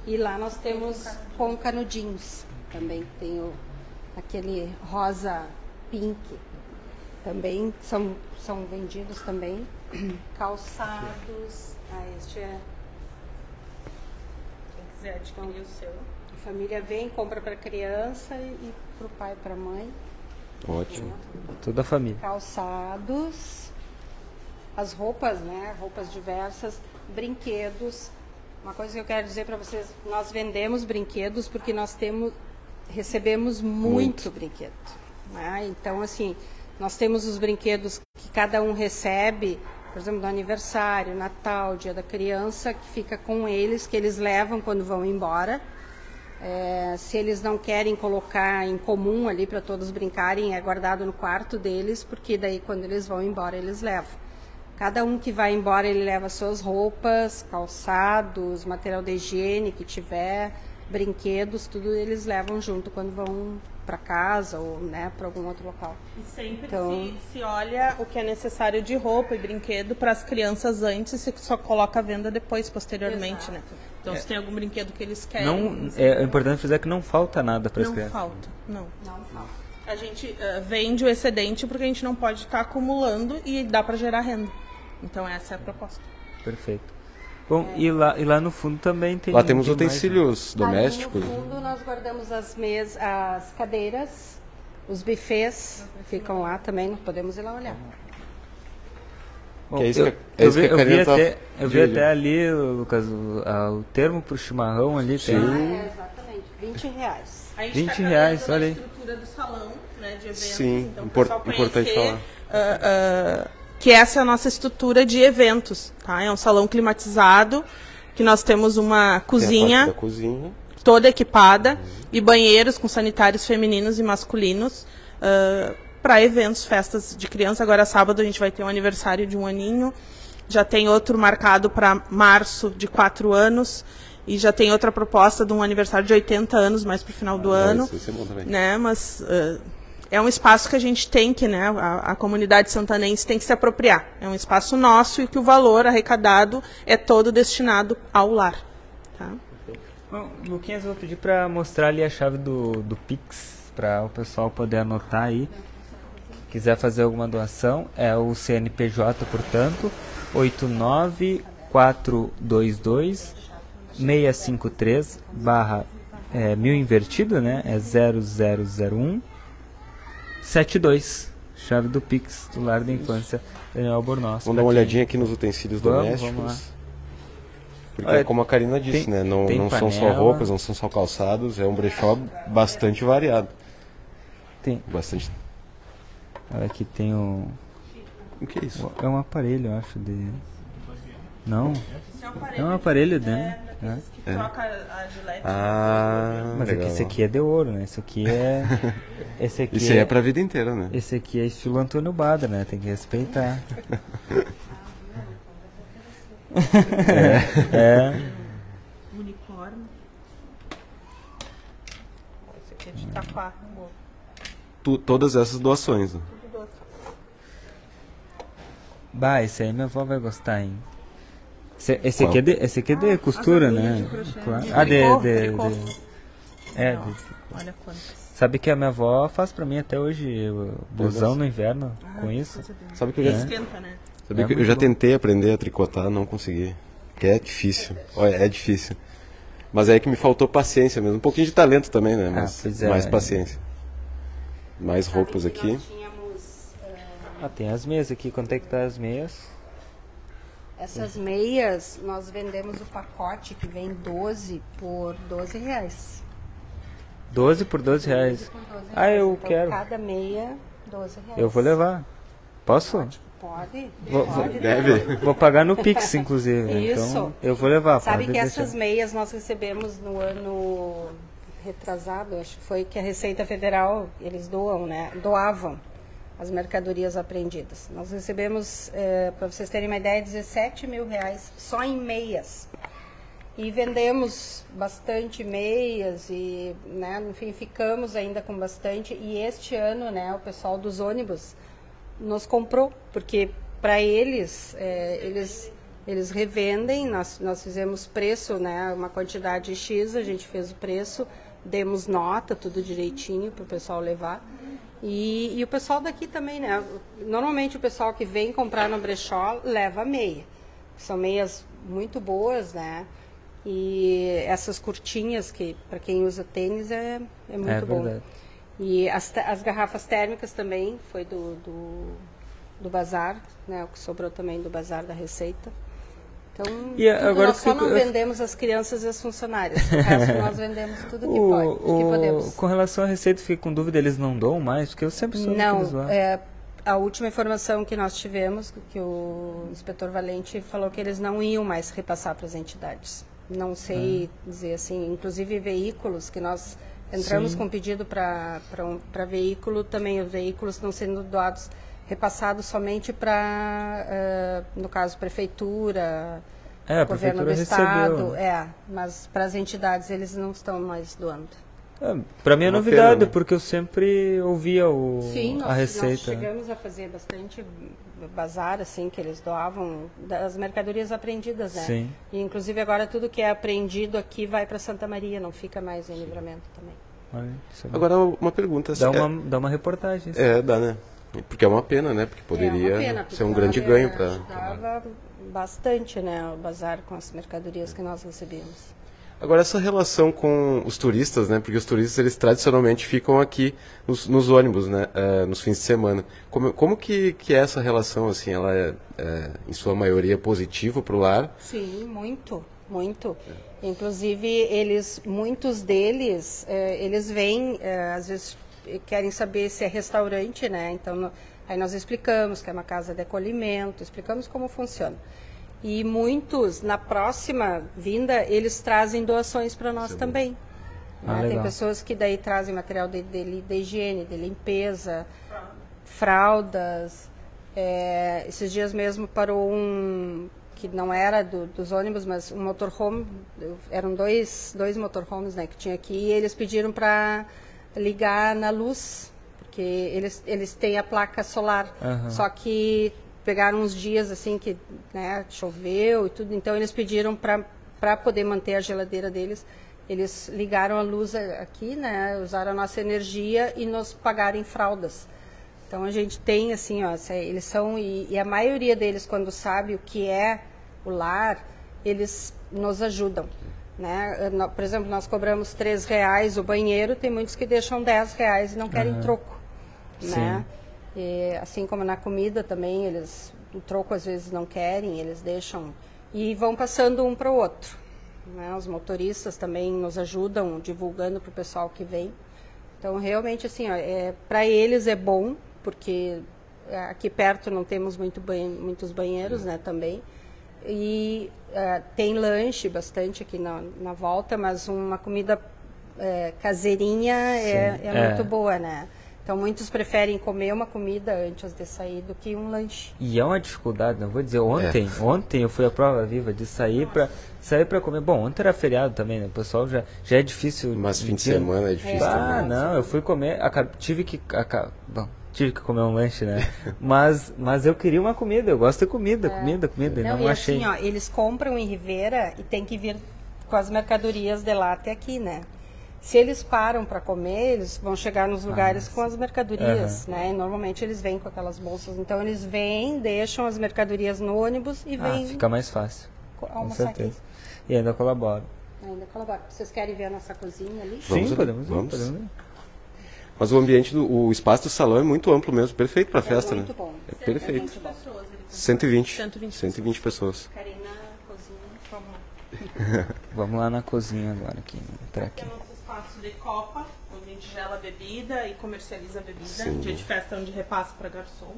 S5: e lá nós temos com canudinhos. Também tem o, aquele rosa pink. Também são, são vendidos também. Calçados. Ah, este é.
S4: Quiser adquirir o seu.
S5: A família vem, compra para criança e para o pai e para a mãe.
S2: Ótimo.
S1: Toda a família.
S5: Calçados. as roupas, né? Roupas diversas, brinquedos. Uma coisa que eu quero dizer para vocês, nós vendemos brinquedos porque nós temos recebemos muito, muito. brinquedo. Né? Então, assim, nós temos os brinquedos que cada um recebe, por exemplo, no aniversário, Natal, Dia da Criança, que fica com eles, que eles levam quando vão embora. É, se eles não querem colocar em comum ali para todos brincarem, é guardado no quarto deles, porque daí quando eles vão embora eles levam. Cada um que vai embora ele leva suas roupas, calçados, material de higiene que tiver, brinquedos, tudo eles levam junto quando vão para casa ou né, para algum outro local.
S4: E sempre então, se, se, olha o que é necessário de roupa e brinquedo para as crianças antes e só coloca a venda depois, posteriormente, né? Então é. se tem algum brinquedo que eles querem.
S1: Não, é importante dizer que não falta nada para as crianças.
S4: Não falta, não. Não falta. A gente uh, vende o excedente porque a gente não pode estar acumulando e dá para gerar renda. Então essa é a proposta.
S1: Perfeito. Bom, é. e, lá, e lá no fundo também tem.
S2: Lá temos utensílios mais, né? domésticos.
S5: no fundo nós guardamos as mesas, as cadeiras, os bufês ficam lá também, podemos ir lá olhar.
S1: Bom, é isso eu, que, é eu, vi, eu vi tá até, eu vi até ali, Lucas, o, a, o termo para o chimarrão ali.
S5: Sim. Tem... Ah, é, exatamente, 20 reais.
S4: A gente 20 tá
S1: reais, olha aí.
S4: estrutura do salão, né, de eventos.
S2: Sim, então, import, importante falar.
S4: Uh, uh, que essa é a nossa estrutura de eventos, tá? É um salão climatizado, que nós temos uma cozinha,
S2: cozinha.
S4: toda equipada uhum. e banheiros com sanitários femininos e masculinos uh, para eventos, festas de criança. Agora sábado a gente vai ter um aniversário de um aninho, já tem outro marcado para março de quatro anos e já tem outra proposta de um aniversário de 80 anos mais para o final do ah, ano, isso, isso é né? Mas uh, é um espaço que a gente tem que, né, a, a, comunidade santanense tem que se apropriar. É um espaço nosso e que o valor arrecadado é todo destinado ao lar. Tá?
S1: Bom, Luquinhas, eu vou pedir para mostrar ali a chave do, do Pix, para o pessoal poder anotar aí. Quiser fazer alguma doação, é o CNPJ, portanto, 89422 653 barra é, mil invertido, né? É 0001 72. Chave do Pix, do Lar da Infância, Daniel Albornoz.
S2: Vamos dar uma olhadinha aqui nos utensílios vamos, domésticos. Vamos. Porque Olha, como a Karina disse, tem, né? Não, não são só roupas, não são só calçados, é um brechó bastante variado.
S1: Tem.
S2: Bastante.
S1: Olha aqui tem o.
S2: O que é isso?
S1: É um aparelho, eu acho, de. Não. É um aparelho dentro.
S4: É. Que é. troca a gilete.
S2: Ah,
S1: Mas legal. é que esse aqui é de ouro, né? Esse aqui é.
S2: Esse aqui Isso é, é pra vida inteira, né?
S1: Esse aqui é estilo Antônio Bada, né? Tem que respeitar.
S4: é. é. Unicórnio. Esse aqui é de Itaquá,
S2: tu, Todas essas doações. Né?
S1: Bah, esse aí minha avó vai gostar, hein? Esse, esse aqui é de, esse aqui é de ah, costura, né?
S4: De claro. Ah, de, de,
S1: de, É, de, Olha quantas. Sabe que a minha avó faz pra mim até hoje blusão no inverno ah, com isso.
S2: Sabe que eu já, é. Esquenta, né? Sabe é que eu já tentei aprender a tricotar, não consegui. Que é difícil. Olha, é difícil. Mas é que me faltou paciência mesmo. Um pouquinho de talento também, né? Ah, Mas ah, é, mais paciência. Mais roupas aqui.
S1: Ah, tem as meias aqui. Quanto é que tá as meias?
S5: Essas meias, nós vendemos o pacote que vem 12 por 12 reais.
S1: 12 por 12 reais. Por 12 ah, eu então, quero.
S5: Cada meia, 12 reais.
S1: Eu vou levar. Posso?
S5: Pode.
S1: Vou,
S5: pode
S2: deve.
S1: Vou pagar no Pix, inclusive. Isso. Então, eu vou levar.
S5: Sabe que deixar. essas meias nós recebemos no ano retrasado, acho que foi que a Receita Federal, eles doam, né? Doavam as mercadorias apreendidas. Nós recebemos, é, para vocês terem uma ideia, 17 mil reais só em meias. E vendemos bastante meias e, né, enfim, ficamos ainda com bastante. E este ano, né, o pessoal dos ônibus nos comprou, porque para eles, é, eles eles revendem, nós, nós fizemos preço, né, uma quantidade X, a gente fez o preço, demos nota, tudo direitinho para o pessoal levar. E, e, o pessoal daqui também, né? Normalmente o pessoal que vem comprar no brechó leva meia. São meias muito boas, né? E essas curtinhas que para quem usa tênis é, é muito é, bom. Verdade. E as, as garrafas térmicas também foi do, do do bazar, né, o que sobrou também do bazar da receita. Então,
S1: E agora
S5: nós só
S1: fico-
S5: não vendemos as crianças e as funcionárias. O resto nós vendemos tudo que
S1: O-
S5: pode, que
S1: o-
S5: podemos.
S1: Com relação à receita, fiquei com dúvida, eles não doam mais? Porque eu sempre soube que eles
S5: Não, é, a última informação que nós tivemos, que o inspetor Valente falou que eles não iam mais repassar para as entidades. Não sei dizer assim, inclusive veículos que nós entramos
S1: Sim.
S5: com pedido para um, veículo, também os veículos estão sendo doados, repassados somente para, eh, no caso, prefeitura,
S1: É, a
S5: governo do
S1: prefeitura
S5: estado,
S1: recebeu. né?
S5: é, mas para as entidades eles não estão mais doando.
S1: É, pra mim é
S2: Uma
S1: novidade,
S2: pena, né?
S1: porque eu sempre ouvia o,
S5: Sim, nós,
S1: a
S5: nós
S1: receita.
S5: chegamos a fazer bastante bazar, assim, que eles doavam das mercadorias apreendidas, né?
S1: Sim.
S5: E, inclusive, agora tudo que é apreendido aqui vai para Santa Maria, não fica mais em livramento também.
S1: Olha, é.
S2: Agora, uma pergunta.
S1: dá,
S2: assim,
S1: uma, dá uma reportagem.
S2: É, é, dá, né? Porque é uma pena, né? Porque
S5: é
S2: poderia
S5: uma pena,
S2: ser um
S5: porque
S2: grande ganho para.
S5: Ajudava bastante, né, o bazar com as mercadorias que nós recebíamos.
S2: Agora, essa relação com os turistas, né? Porque os turistas, eles tradicionalmente ficam aqui nos, nos ônibus, né? eh, nos fins de semana. Como, como que, que é essa relação, assim? Ela é, é, em sua maioria, positiva para o lar?
S5: Sim, muito, muito. Inclusive, eles, muitos deles, eh, eles vêm, às vezes querem saber se é restaurante, né? Então, no- aí nós explicamos que é uma casa de acolhimento, explicamos como funciona. E muitos, na próxima vinda, eles trazem doações para nós também.
S1: Ah,
S5: né? Tem pessoas que daí trazem material de, de, de higiene, de limpeza, fraldas. É, esses dias mesmo parou um que não era do- dos ônibus, mas um motorhome. Eram dois, dois motorhomes né, que tinha aqui e eles pediram para ligar na luz, porque eles, eles têm a placa solar.
S1: Aham.
S5: Só que pegaram uns dias assim que né, choveu e tudo, então eles pediram para poder manter a geladeira deles. Eles ligaram a luz aqui, né, usaram a nossa energia e nos pagaram em fraldas. Então a gente tem assim, ó, eles são e, e a maioria deles quando sabe o que é o lar, eles nos ajudam, né? No- Por exemplo, nós cobramos três reais o banheiro, tem muitos que deixam 10 reais e não querem troco, né? E, assim como na comida também, eles o troco às vezes não querem, eles deixam e vão passando um para o outro. Né? Os motoristas também nos ajudam divulgando para o pessoal que vem. Então, realmente, assim, é, para eles é bom, porque é, aqui perto não temos muito banhe- muitos banheiros, né, também. E é, tem lanche bastante aqui na, na volta, mas uma comida é, caseirinha é, é
S1: é.
S5: muito boa, né? Então, muitos preferem comer uma comida antes de sair do que um lanche.
S1: E é uma dificuldade, não vou dizer ontem. Ontem eu fui à prova viva de sair pra sair para comer. Bom, ontem era feriado também, né? O pessoal já já é difícil.
S2: Mas fim de semana é difícil
S1: Ah,
S2: também.
S1: não, eu fui comer, tive que bom, tive que comer um lanche, né? mas mas eu queria uma comida, eu gosto de comida, comida, comida, e não,
S5: e
S1: achei.
S5: assim, ó, eles compram em Ribeira e tem que vir com as mercadorias de lá até aqui, né? Se eles param para comer, eles vão chegar nos lugares com as mercadorias, né? E normalmente eles vêm com aquelas bolsas. Então eles vêm, deixam as mercadorias no ônibus e
S1: ah,
S5: vêm
S1: fica mais fácil.
S5: co-
S1: Com
S5: almoçar aqui.
S1: certeza. E ainda colabora.
S5: Ainda colabora. Vocês querem ver a nossa cozinha ali?
S2: Vamos
S1: Sim,
S2: ali,
S1: podemos,
S2: vamos.
S1: podemos.
S2: Mas o ambiente, do, o espaço do salão é muito amplo mesmo, perfeito para festa,
S5: muito
S2: né?
S5: bom.
S2: É perfeito.
S5: muito bom.
S2: 120.
S4: 120
S2: 120 pessoas.
S5: Karina, cozinha.
S4: Vamos lá.
S1: Vamos lá na cozinha agora aqui, entrar
S4: Aqui
S1: aqui.
S4: é o nosso espaço de copa, onde a gente gela a bebida e comercializa a bebida.
S2: Sim.
S4: Dia de festa é onde repassa para garçom.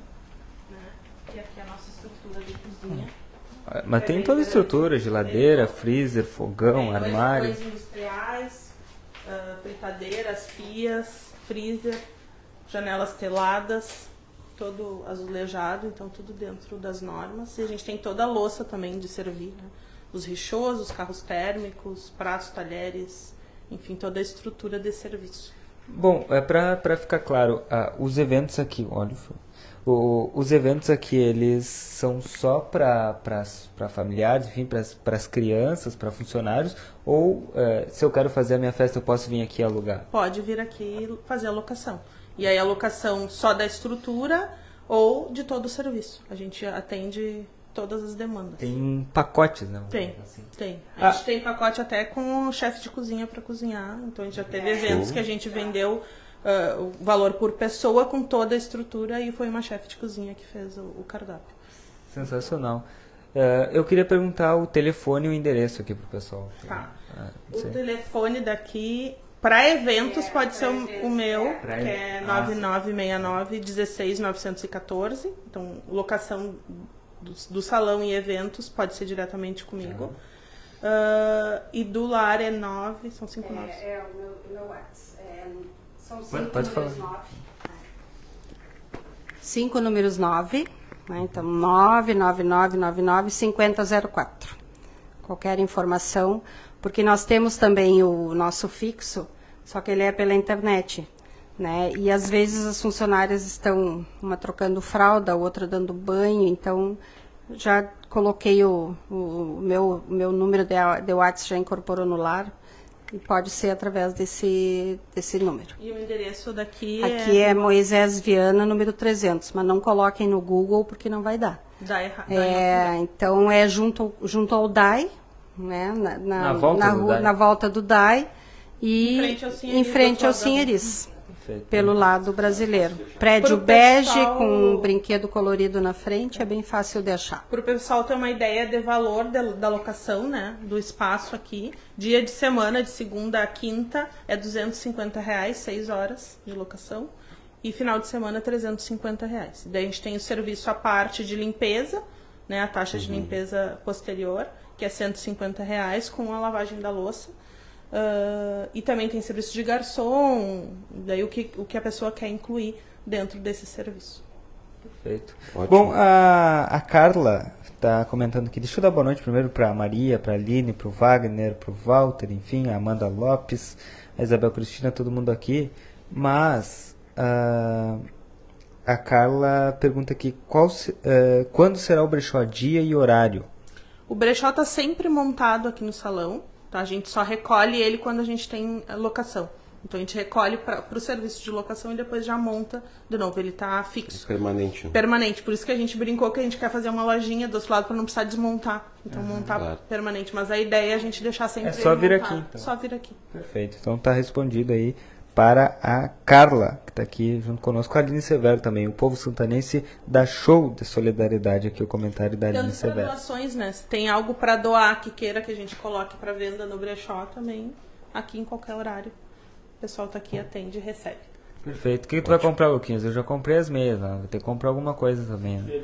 S4: Né? E aqui é a nossa estrutura de cozinha.
S1: Ah, Mas tem toda a estrutura, geladeira, freezer, fogão,
S4: Tem dois
S1: armário.
S4: fogões industriais, ah, fritadeiras, pias, freezer, janelas teladas, todo azulejado, então tudo dentro das normas. E a gente tem toda a louça também de servir, né? Os richôs, os carros térmicos, pratos, talheres, enfim, toda a estrutura de serviço.
S1: Bom, é pra ficar claro, ah, os eventos aqui, olha, o fio. o, os eventos aqui, eles são só para familiares, enfim, para as crianças, para funcionários, ou eh, se eu quero fazer a minha festa, eu posso vir aqui alugar?
S4: Pode vir aqui fazer a locação. E aí a locação só da estrutura ou de todo o serviço. A gente atende todas as demandas.
S1: Tem pacotes, né?
S4: Tem,
S1: Assim.
S4: tem. A
S1: Ah.
S4: gente tem pacote até com o chefe de cozinha para cozinhar. Então a gente já teve eventos que a gente vendeu uh, o valor por pessoa com toda a estrutura e foi uma chefe de cozinha que fez o, o cardápio.
S1: Sensacional. Uh, eu queria perguntar o telefone e o endereço aqui pro pessoal.
S4: Tá. Ah, o telefone daqui para eventos é, pode ser o, o meu, pra que é 9969 16914. Então, locação do, do, salão e eventos pode ser diretamente comigo. Uh, e do lar é 9, são 5
S5: é, É, o meu, meu WhatsApp. É, são 5
S1: números
S5: 9. 5 números 9. Né? Então, 999995004. Qualquer informação, porque nós temos também o nosso fixo, só que ele é pela internet. Né? E às vezes as funcionárias estão uma trocando fralda, outra dando banho, então já coloquei o, o meu, meu número de, de WhatsApp, já incorporou no lar, e pode ser através desse, desse número.
S4: E o endereço daqui
S5: Aqui é... é Moisés Viana, número 300, mas não coloquem no Google porque não vai dar.
S4: Dá errado.
S5: É, então é junto, junto ao DAI, né, na, na, na, volta, na, do rua, DAI. na volta do DAI e em frente ao Sinheris. Pelo lado brasileiro. Prédio bege pessoal... com um brinquedo colorido na frente é bem fácil de achar.
S4: Para o pessoal ter uma ideia de valor de, da locação, né, do espaço aqui, dia de semana, de segunda a quinta, é 250 reais, 6 horas de locação, e final de semana 350 reais. Daí a gente tem o serviço à parte de limpeza, né, a taxa uhum. de limpeza posterior, que é 150 reais com a lavagem da louça Uh, e também tem serviço de garçom, daí o que, o que a pessoa quer incluir dentro desse serviço.
S1: Perfeito. Ótimo. Bom, a, a Carla está comentando aqui. Deixa eu dar boa noite primeiro para a Maria, para a Aline, para o Wagner, para o Walter, enfim, a Amanda Lopes, a Isabel Cristina, todo mundo aqui. Mas uh, a Carla pergunta aqui qual, uh, quando será o brechó, dia e horário?
S4: O brechó está sempre montado aqui no salão. Tá? A gente só recolhe ele quando a gente tem locação. Então a gente recolhe para o serviço de locação e depois já monta de novo. Ele está fixo.
S2: Permanente.
S4: Permanente. Por isso que a gente brincou que a gente quer fazer uma lojinha do outro lado para não precisar desmontar. Então montar claro. permanente. Mas a ideia é a gente deixar sempre.
S1: É só vir
S4: montado.
S1: aqui. Então.
S4: Só vir aqui.
S1: Perfeito. Então tá respondido aí para a Carla, que está aqui junto conosco, a Aline Severo também. O povo santanense dá show de solidariedade aqui, o comentário da Aline Severo.
S4: doações, né? Se tem algo para doar que queira que a gente coloque para venda no brechó também, aqui em qualquer horário. O pessoal está aqui, atende e recebe.
S1: Perfeito. O que, que tu vai comprar, Luquinhas? Eu já comprei as meias, né? vou ter que comprar alguma coisa também. Né?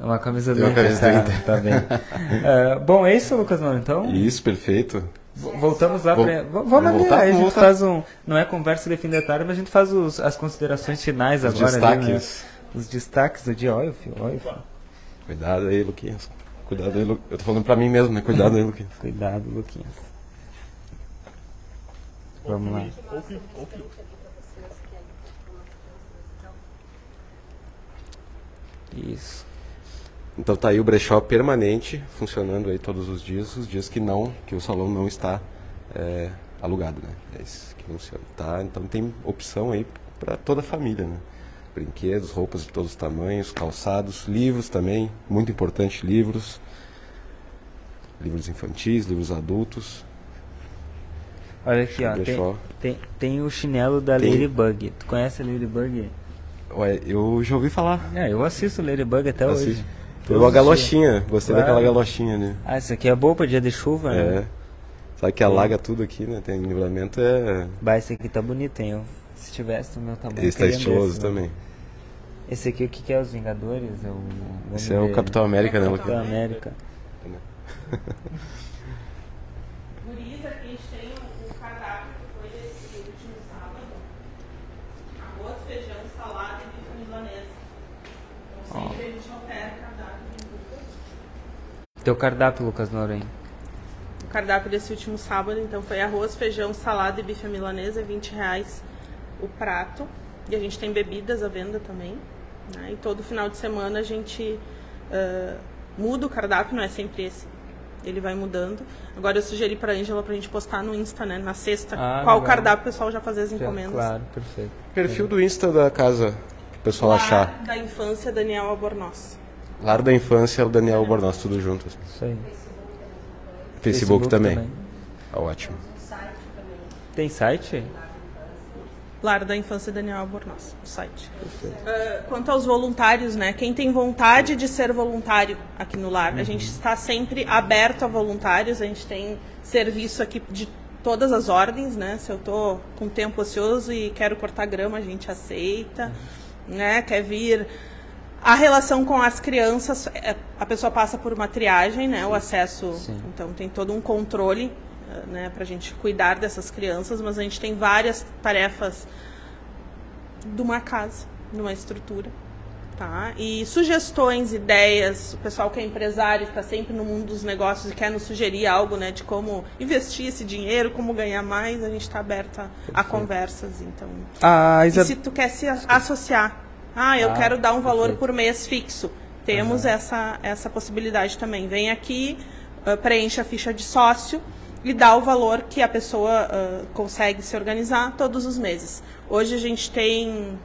S1: Uma camisa do aniversário, tá bem. uh, bom, é isso, Lucas, mano, então?
S2: Isso, perfeito.
S1: Voltamos lá para. Vamos voltar, a gente voltar. faz um. Não é conversa de fim de tarde, mas a gente faz os, as considerações finais os agora.
S2: Destaques. Ali, né?
S1: Os destaques do dia. Olha, filho, olha, filho.
S2: Cuidado aí, Luquinhas. Cuidado aí, Lu... Eu tô falando pra mim mesmo, né? Cuidado aí, Luquinhas.
S1: Cuidado, Luquinhas. Vamos lá. Isso.
S2: Então tá aí o brechó permanente, funcionando aí todos os dias, os dias que não, que o salão não está é, alugado, né? É isso que funciona. Tá? Então tem opção aí para toda a família, né? Brinquedos, roupas de todos os tamanhos, calçados, livros também, muito importante, livros. Livros infantis, livros adultos.
S1: Olha aqui, ó, tem, tem, tem, o chinelo da tem... Ladybug. Tu conhece a Ladybug?
S2: Ué, eu já ouvi falar.
S1: É, eu assisto Ladybug até Assiste. hoje.
S2: Pegou a galochinha, gostei claro. daquela galochinha, né?
S1: Ah, isso aqui é boa pra dia de chuva, né?
S2: É. Sabe que alaga tudo aqui, né? Tem livramento é.
S1: Bah, esse aqui tá bonito, hein? Se tivesse no meu tamanho.
S2: Esse tá estiloso né? também.
S1: Esse aqui o que, que é os Vingadores? É o...
S2: Esse é o Capitão América, né?
S1: Capitão América. Teu cardápio, Lucas Noren.
S4: O cardápio desse último sábado, então, foi arroz, feijão, salada e bife milanesa, 20 reais o prato. E a gente tem bebidas à venda também. Né? E todo final de semana a gente uh, muda o cardápio, não é sempre esse. Ele vai mudando. Agora eu sugeri para a Ângela para a gente postar no Insta, né? Na sexta, ah, qual legal. cardápio o pessoal já fazer as encomendas.
S1: Claro, perfeito.
S2: Perfil do Insta da casa, o pessoal Lar achar.
S4: da infância, Daniel Albornoz.
S2: Lar da Infância, o Daniel Bornoz, tudo junto.
S1: Isso aí.
S2: Facebook, Facebook também. também. Ah, ótimo.
S1: Tem site?
S4: Lar da Infância Daniel Albornoz, o site. Uh, quanto aos voluntários, né? Quem tem vontade de ser voluntário aqui no lar, uhum. a gente está sempre aberto a voluntários, a gente tem serviço aqui de todas as ordens, né? Se eu tô com tempo ocioso e quero cortar grama, a gente aceita, uhum. Né? Quer vir a relação com as crianças, é, a pessoa passa por uma triagem, né? O acesso, Sim. então tem todo um controle né, para a gente cuidar dessas crianças, mas a gente tem várias tarefas de uma casa, de uma estrutura. Tá? E sugestões, ideias, o pessoal que é empresário está sempre no mundo dos negócios e quer nos sugerir algo né, de como investir esse dinheiro, como ganhar mais, a gente está aberta a conversas. Então, ah, Isab... E se tu quer se associar, ah, eu ah, quero dar um valor perfeito. por mês fixo, temos uhum. essa, essa possibilidade também. Vem aqui, uh, preenche a ficha de sócio e dá o valor que a pessoa uh, consegue se organizar todos os meses. Hoje a gente tem.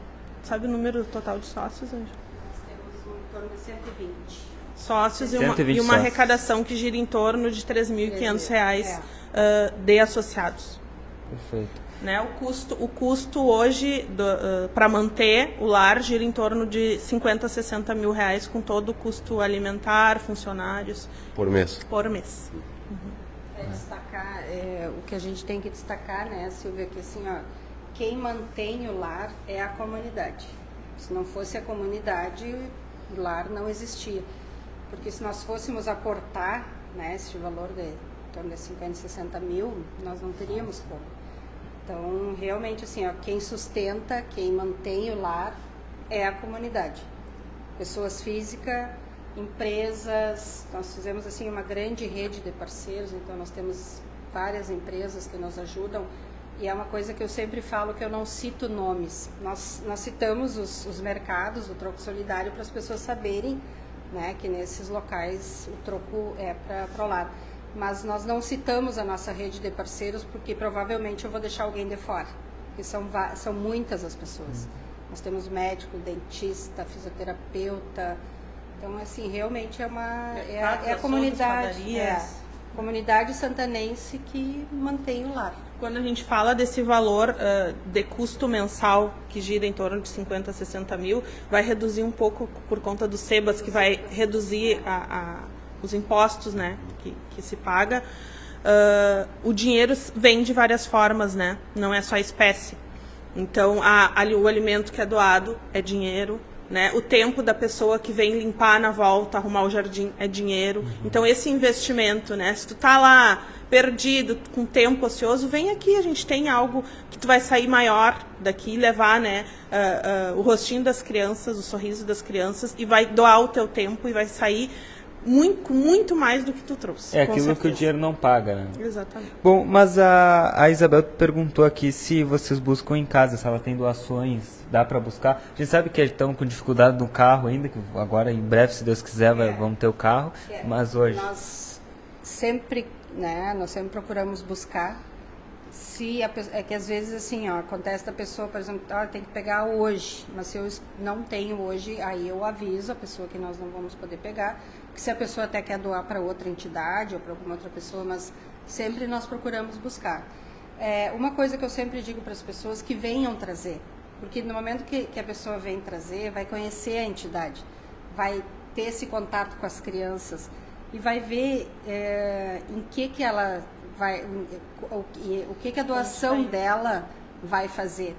S4: Sabe o número total de sócios, Anjo?
S5: Nós temos em torno de 120.
S4: Sócios 120 e uma, e uma sócios. arrecadação que gira em torno de R$ 3.500 é. uh, de associados.
S1: Perfeito.
S4: Né, o, custo, o custo hoje uh, para manter o lar gira em torno de 50 a 60 mil reais com todo o custo alimentar, funcionários.
S2: Por mês?
S4: Por mês.
S5: Uhum é destacar, é, o que a gente tem que destacar, né, Silvia, que assim, ó, quem mantém o lar é a comunidade. Se não fosse a comunidade, o lar não existia. Porque se nós fôssemos aportar né, esse valor de em torno de 50, 60 mil, nós não teríamos como. Então, realmente, assim, ó, quem sustenta, quem mantém o lar é a comunidade. Pessoas físicas, empresas, nós fizemos assim uma grande rede de parceiros, então nós temos várias empresas que nos ajudam e é uma coisa que eu sempre falo que eu não cito nomes. Nós, nós citamos os, os mercados, o troco solidário, para as pessoas saberem né, que nesses locais o troco é para o lar. Mas nós não citamos a nossa rede de parceiros porque provavelmente eu vou deixar alguém de fora, porque são, são muitas as pessoas. Nós temos médico, dentista, fisioterapeuta, então, assim, realmente é uma. É, é, a, é a comunidade. É, a comunidade santanense que mantém o lar.
S4: Quando a gente fala desse valor uh, de custo mensal, que gira em torno de 50 a 60 mil, vai reduzir um pouco por conta do SEBAS, que vai reduzir a, a, os impostos né, que, que se paga. Uh, o dinheiro vem de várias formas, né? não é só espécie. Então, a, a, o alimento que é doado é dinheiro, né? O tempo da pessoa que vem limpar na volta, arrumar o jardim é dinheiro. Uhum. Então esse investimento, né? Se tu tá lá perdido, com tempo ocioso, vem aqui, a gente tem algo que tu vai sair maior daqui, levar, né, uh, uh, o rostinho das crianças, o sorriso das crianças e vai doar o teu tempo e vai sair muito, muito mais do que tu trouxe.
S1: É aquilo certeza. que o dinheiro não paga, né?
S4: Exatamente.
S1: Bom, mas a, a Isabel perguntou aqui se vocês buscam em casa, se ela tem doações dá para buscar. A gente sabe que estão com dificuldade no carro ainda, que agora em breve, se Deus quiser, vai, é. vamos ter o carro, é. mas hoje...
S5: Nós sempre, né, nós sempre procuramos buscar se a, é que às vezes assim, ó, acontece da pessoa, por exemplo, ah, tem que pegar hoje, mas se eu não tenho hoje, aí eu aviso a pessoa que nós não vamos poder pegar, se a pessoa até quer doar para outra entidade ou para alguma outra pessoa, mas sempre nós procuramos buscar. É, uma coisa que eu sempre digo para as pessoas que venham trazer, porque no momento que, que a pessoa vem trazer, vai conhecer a entidade, vai ter esse contato com as crianças e vai ver é, em que que ela vai, o, o que que a doação dela vai fazer,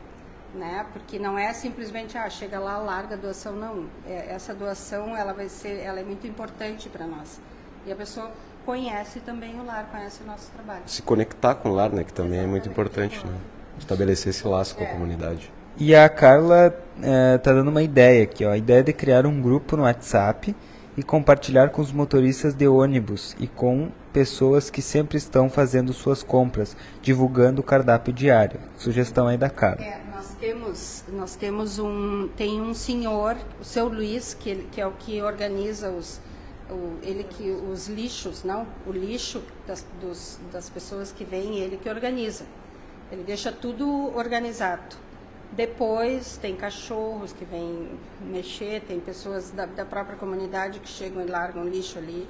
S5: né? Porque não é simplesmente ah chega lá larga a doação não. É, essa doação ela vai ser, ela é muito importante para nós e a pessoa conhece também o lar, conhece o nosso trabalho.
S2: Se conectar com o lar, né? Que também Exatamente. é muito importante, né? Estabelecer esse laço com a é. comunidade.
S1: E a Carla está é, dando uma ideia aqui, ó, a ideia de criar um grupo no WhatsApp e compartilhar com os motoristas de ônibus e com pessoas que sempre estão fazendo suas compras, divulgando o cardápio diário. Sugestão aí da Carla.
S5: É, temos, nós temos um, tem um senhor, o seu Luiz, que, que é o que organiza os, o, ele que os lixos, não, o lixo das, dos, das pessoas que vêm, ele que organiza. Ele deixa tudo organizado. Depois tem cachorros que vêm mexer, tem pessoas da, da, própria comunidade que chegam e largam lixo ali.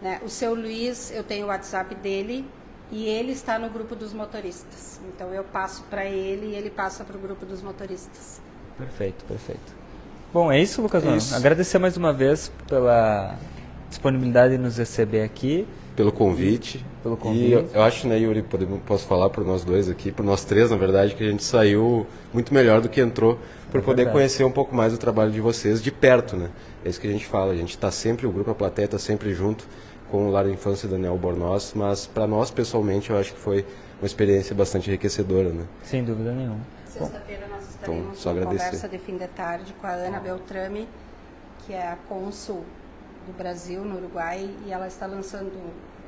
S5: Né? O seu Luiz, eu tenho o WhatsApp dele, e ele está no grupo dos motoristas. Então eu passo para ele e ele passa para o grupo dos motoristas.
S1: Perfeito, perfeito. Bom, é isso, Lucas.
S2: É isso.
S1: Agradecer mais uma vez pela disponibilidade de nos receber aqui.
S2: Pelo convite.
S1: Pelo convite.
S2: E eu, eu acho, né, Yuri, podemos, posso falar por nós dois aqui, por nós três, na verdade, que a gente saiu muito melhor do que entrou, por
S1: É
S2: poder
S1: verdade.
S2: conhecer um pouco mais o trabalho de vocês de perto, né? É isso que a gente fala, a gente está sempre, o grupo A Plateia está sempre junto com o Lar da Infância Daniel Bornoz, mas para nós, pessoalmente, eu acho que foi uma experiência bastante enriquecedora, né?
S1: Sem dúvida nenhuma.
S5: Sexta-feira nós estaremos
S2: Então, só agradecer.
S5: conversa de fim de tarde com a Ana Beltrame, que é a cônsul do Brasil no Uruguai, e ela está lançando,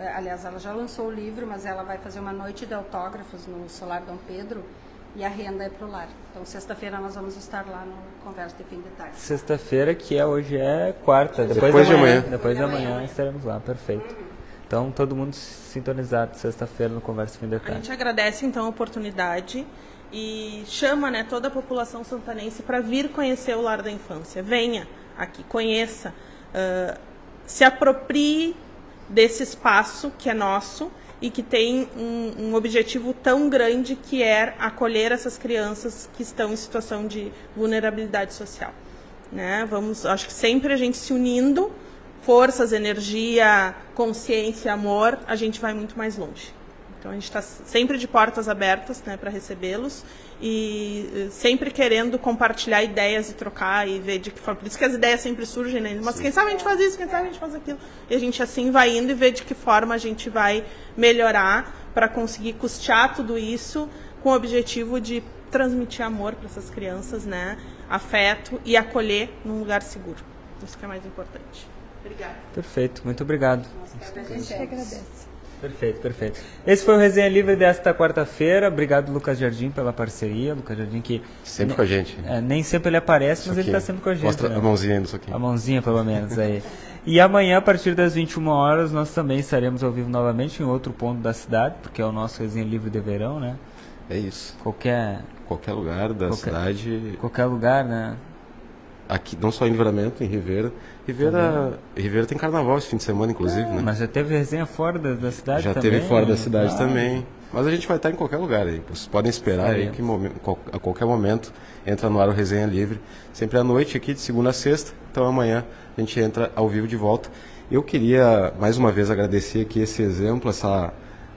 S5: eh, aliás, ela já lançou o livro, mas ela vai fazer uma noite de autógrafos no Solar Dom Pedro, e a renda é para o lar. Então, sexta-feira nós vamos estar lá no Conversa de Fim de Tarde.
S1: Sexta-feira, que é hoje é quarta. Depois,
S2: Depois
S1: de
S2: de
S1: amanhã.
S2: amanhã.
S1: Depois de
S5: de
S1: amanhã
S5: amanhã.
S1: estaremos lá, perfeito. Então, todo mundo sintonizado sexta-feira no Conversa Fim de
S4: A
S1: Tarde.
S4: gente agradece então a oportunidade e chama né, toda a população santanense para vir conhecer o Lar da Infância. Venha aqui, conheça, ah, se aproprie desse espaço que é nosso e que tem um, um objetivo tão grande que é acolher essas crianças que estão em situação de vulnerabilidade social. Né? Vamos, acho que sempre a gente se unindo, forças, energia, consciência, amor, a gente vai muito mais longe. Então a gente está sempre de portas abertas né, para recebê-los e eh, sempre querendo compartilhar ideias e trocar e ver de que forma. Por isso que as ideias sempre surgem, né? Mas quem sabe a gente faz isso, quem sabe a gente faz aquilo. E a gente assim vai indo e vê de que forma a gente vai melhorar para conseguir custear tudo isso com o objetivo de transmitir amor para essas crianças, né? Afeto e acolher num lugar seguro. Isso que é mais importante. Obrigada.
S1: Perfeito, muito obrigado.
S5: A gente agradece.
S1: Perfeito, perfeito. Esse foi o Resenha Livre desta quarta-feira. Obrigado, Lucas Jardim, pela parceria. Lucas Jardim que
S2: Sempre com a gente.
S1: é, nem sempre ele aparece, mas ele está sempre com a gente.
S2: Mostra
S1: né?
S2: a mãozinha nisso aqui.
S1: A mãozinha, pelo menos, aí. E amanhã, a partir das 21 horas, nós também estaremos ao vivo novamente em outro ponto da cidade, porque é o nosso Resenha Livre de Verão, né?
S2: É isso.
S1: Qualquer,
S2: Qualquer lugar da
S1: Qualquer-
S2: cidade,
S1: qualquer lugar, né?
S2: aqui, não só em Livramento, em Ribeira. Ribeira, Ribeira tem carnaval esse fim de semana, inclusive, né?
S1: Mas já teve resenha fora da, da cidade
S2: Já
S1: também?
S2: teve fora da cidade
S1: Ah,
S2: também. Mas a gente vai estar em qualquer lugar aí. Vocês podem esperar aí
S1: Estaremos.
S2: que a qualquer momento entra no ar o Resenha Livre. Sempre à noite aqui, de segunda a sexta. Então amanhã a gente entra ao vivo de volta. Eu queria mais uma vez agradecer aqui esse exemplo, essa,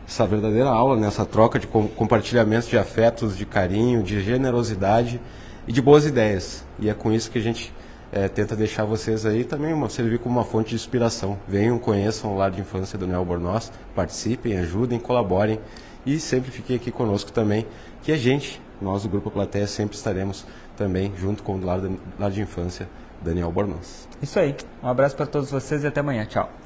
S2: essa verdadeira aula, né? essa troca de com- compartilhamento de afetos, de carinho, de generosidade e de boas ideias. E é com isso que a gente eh, tenta deixar vocês aí também uma, servir como uma fonte de inspiração. Venham, conheçam o Lar de Infância do Neo Bornós, participem, ajudem, colaborem e sempre fiquem aqui conosco também, que a gente, nós do Grupo Plateia, sempre estaremos também junto com o Lar de, Lar de Infância Daniel Bornós.
S1: Isso aí. Um abraço para todos vocês e até amanhã. Tchau.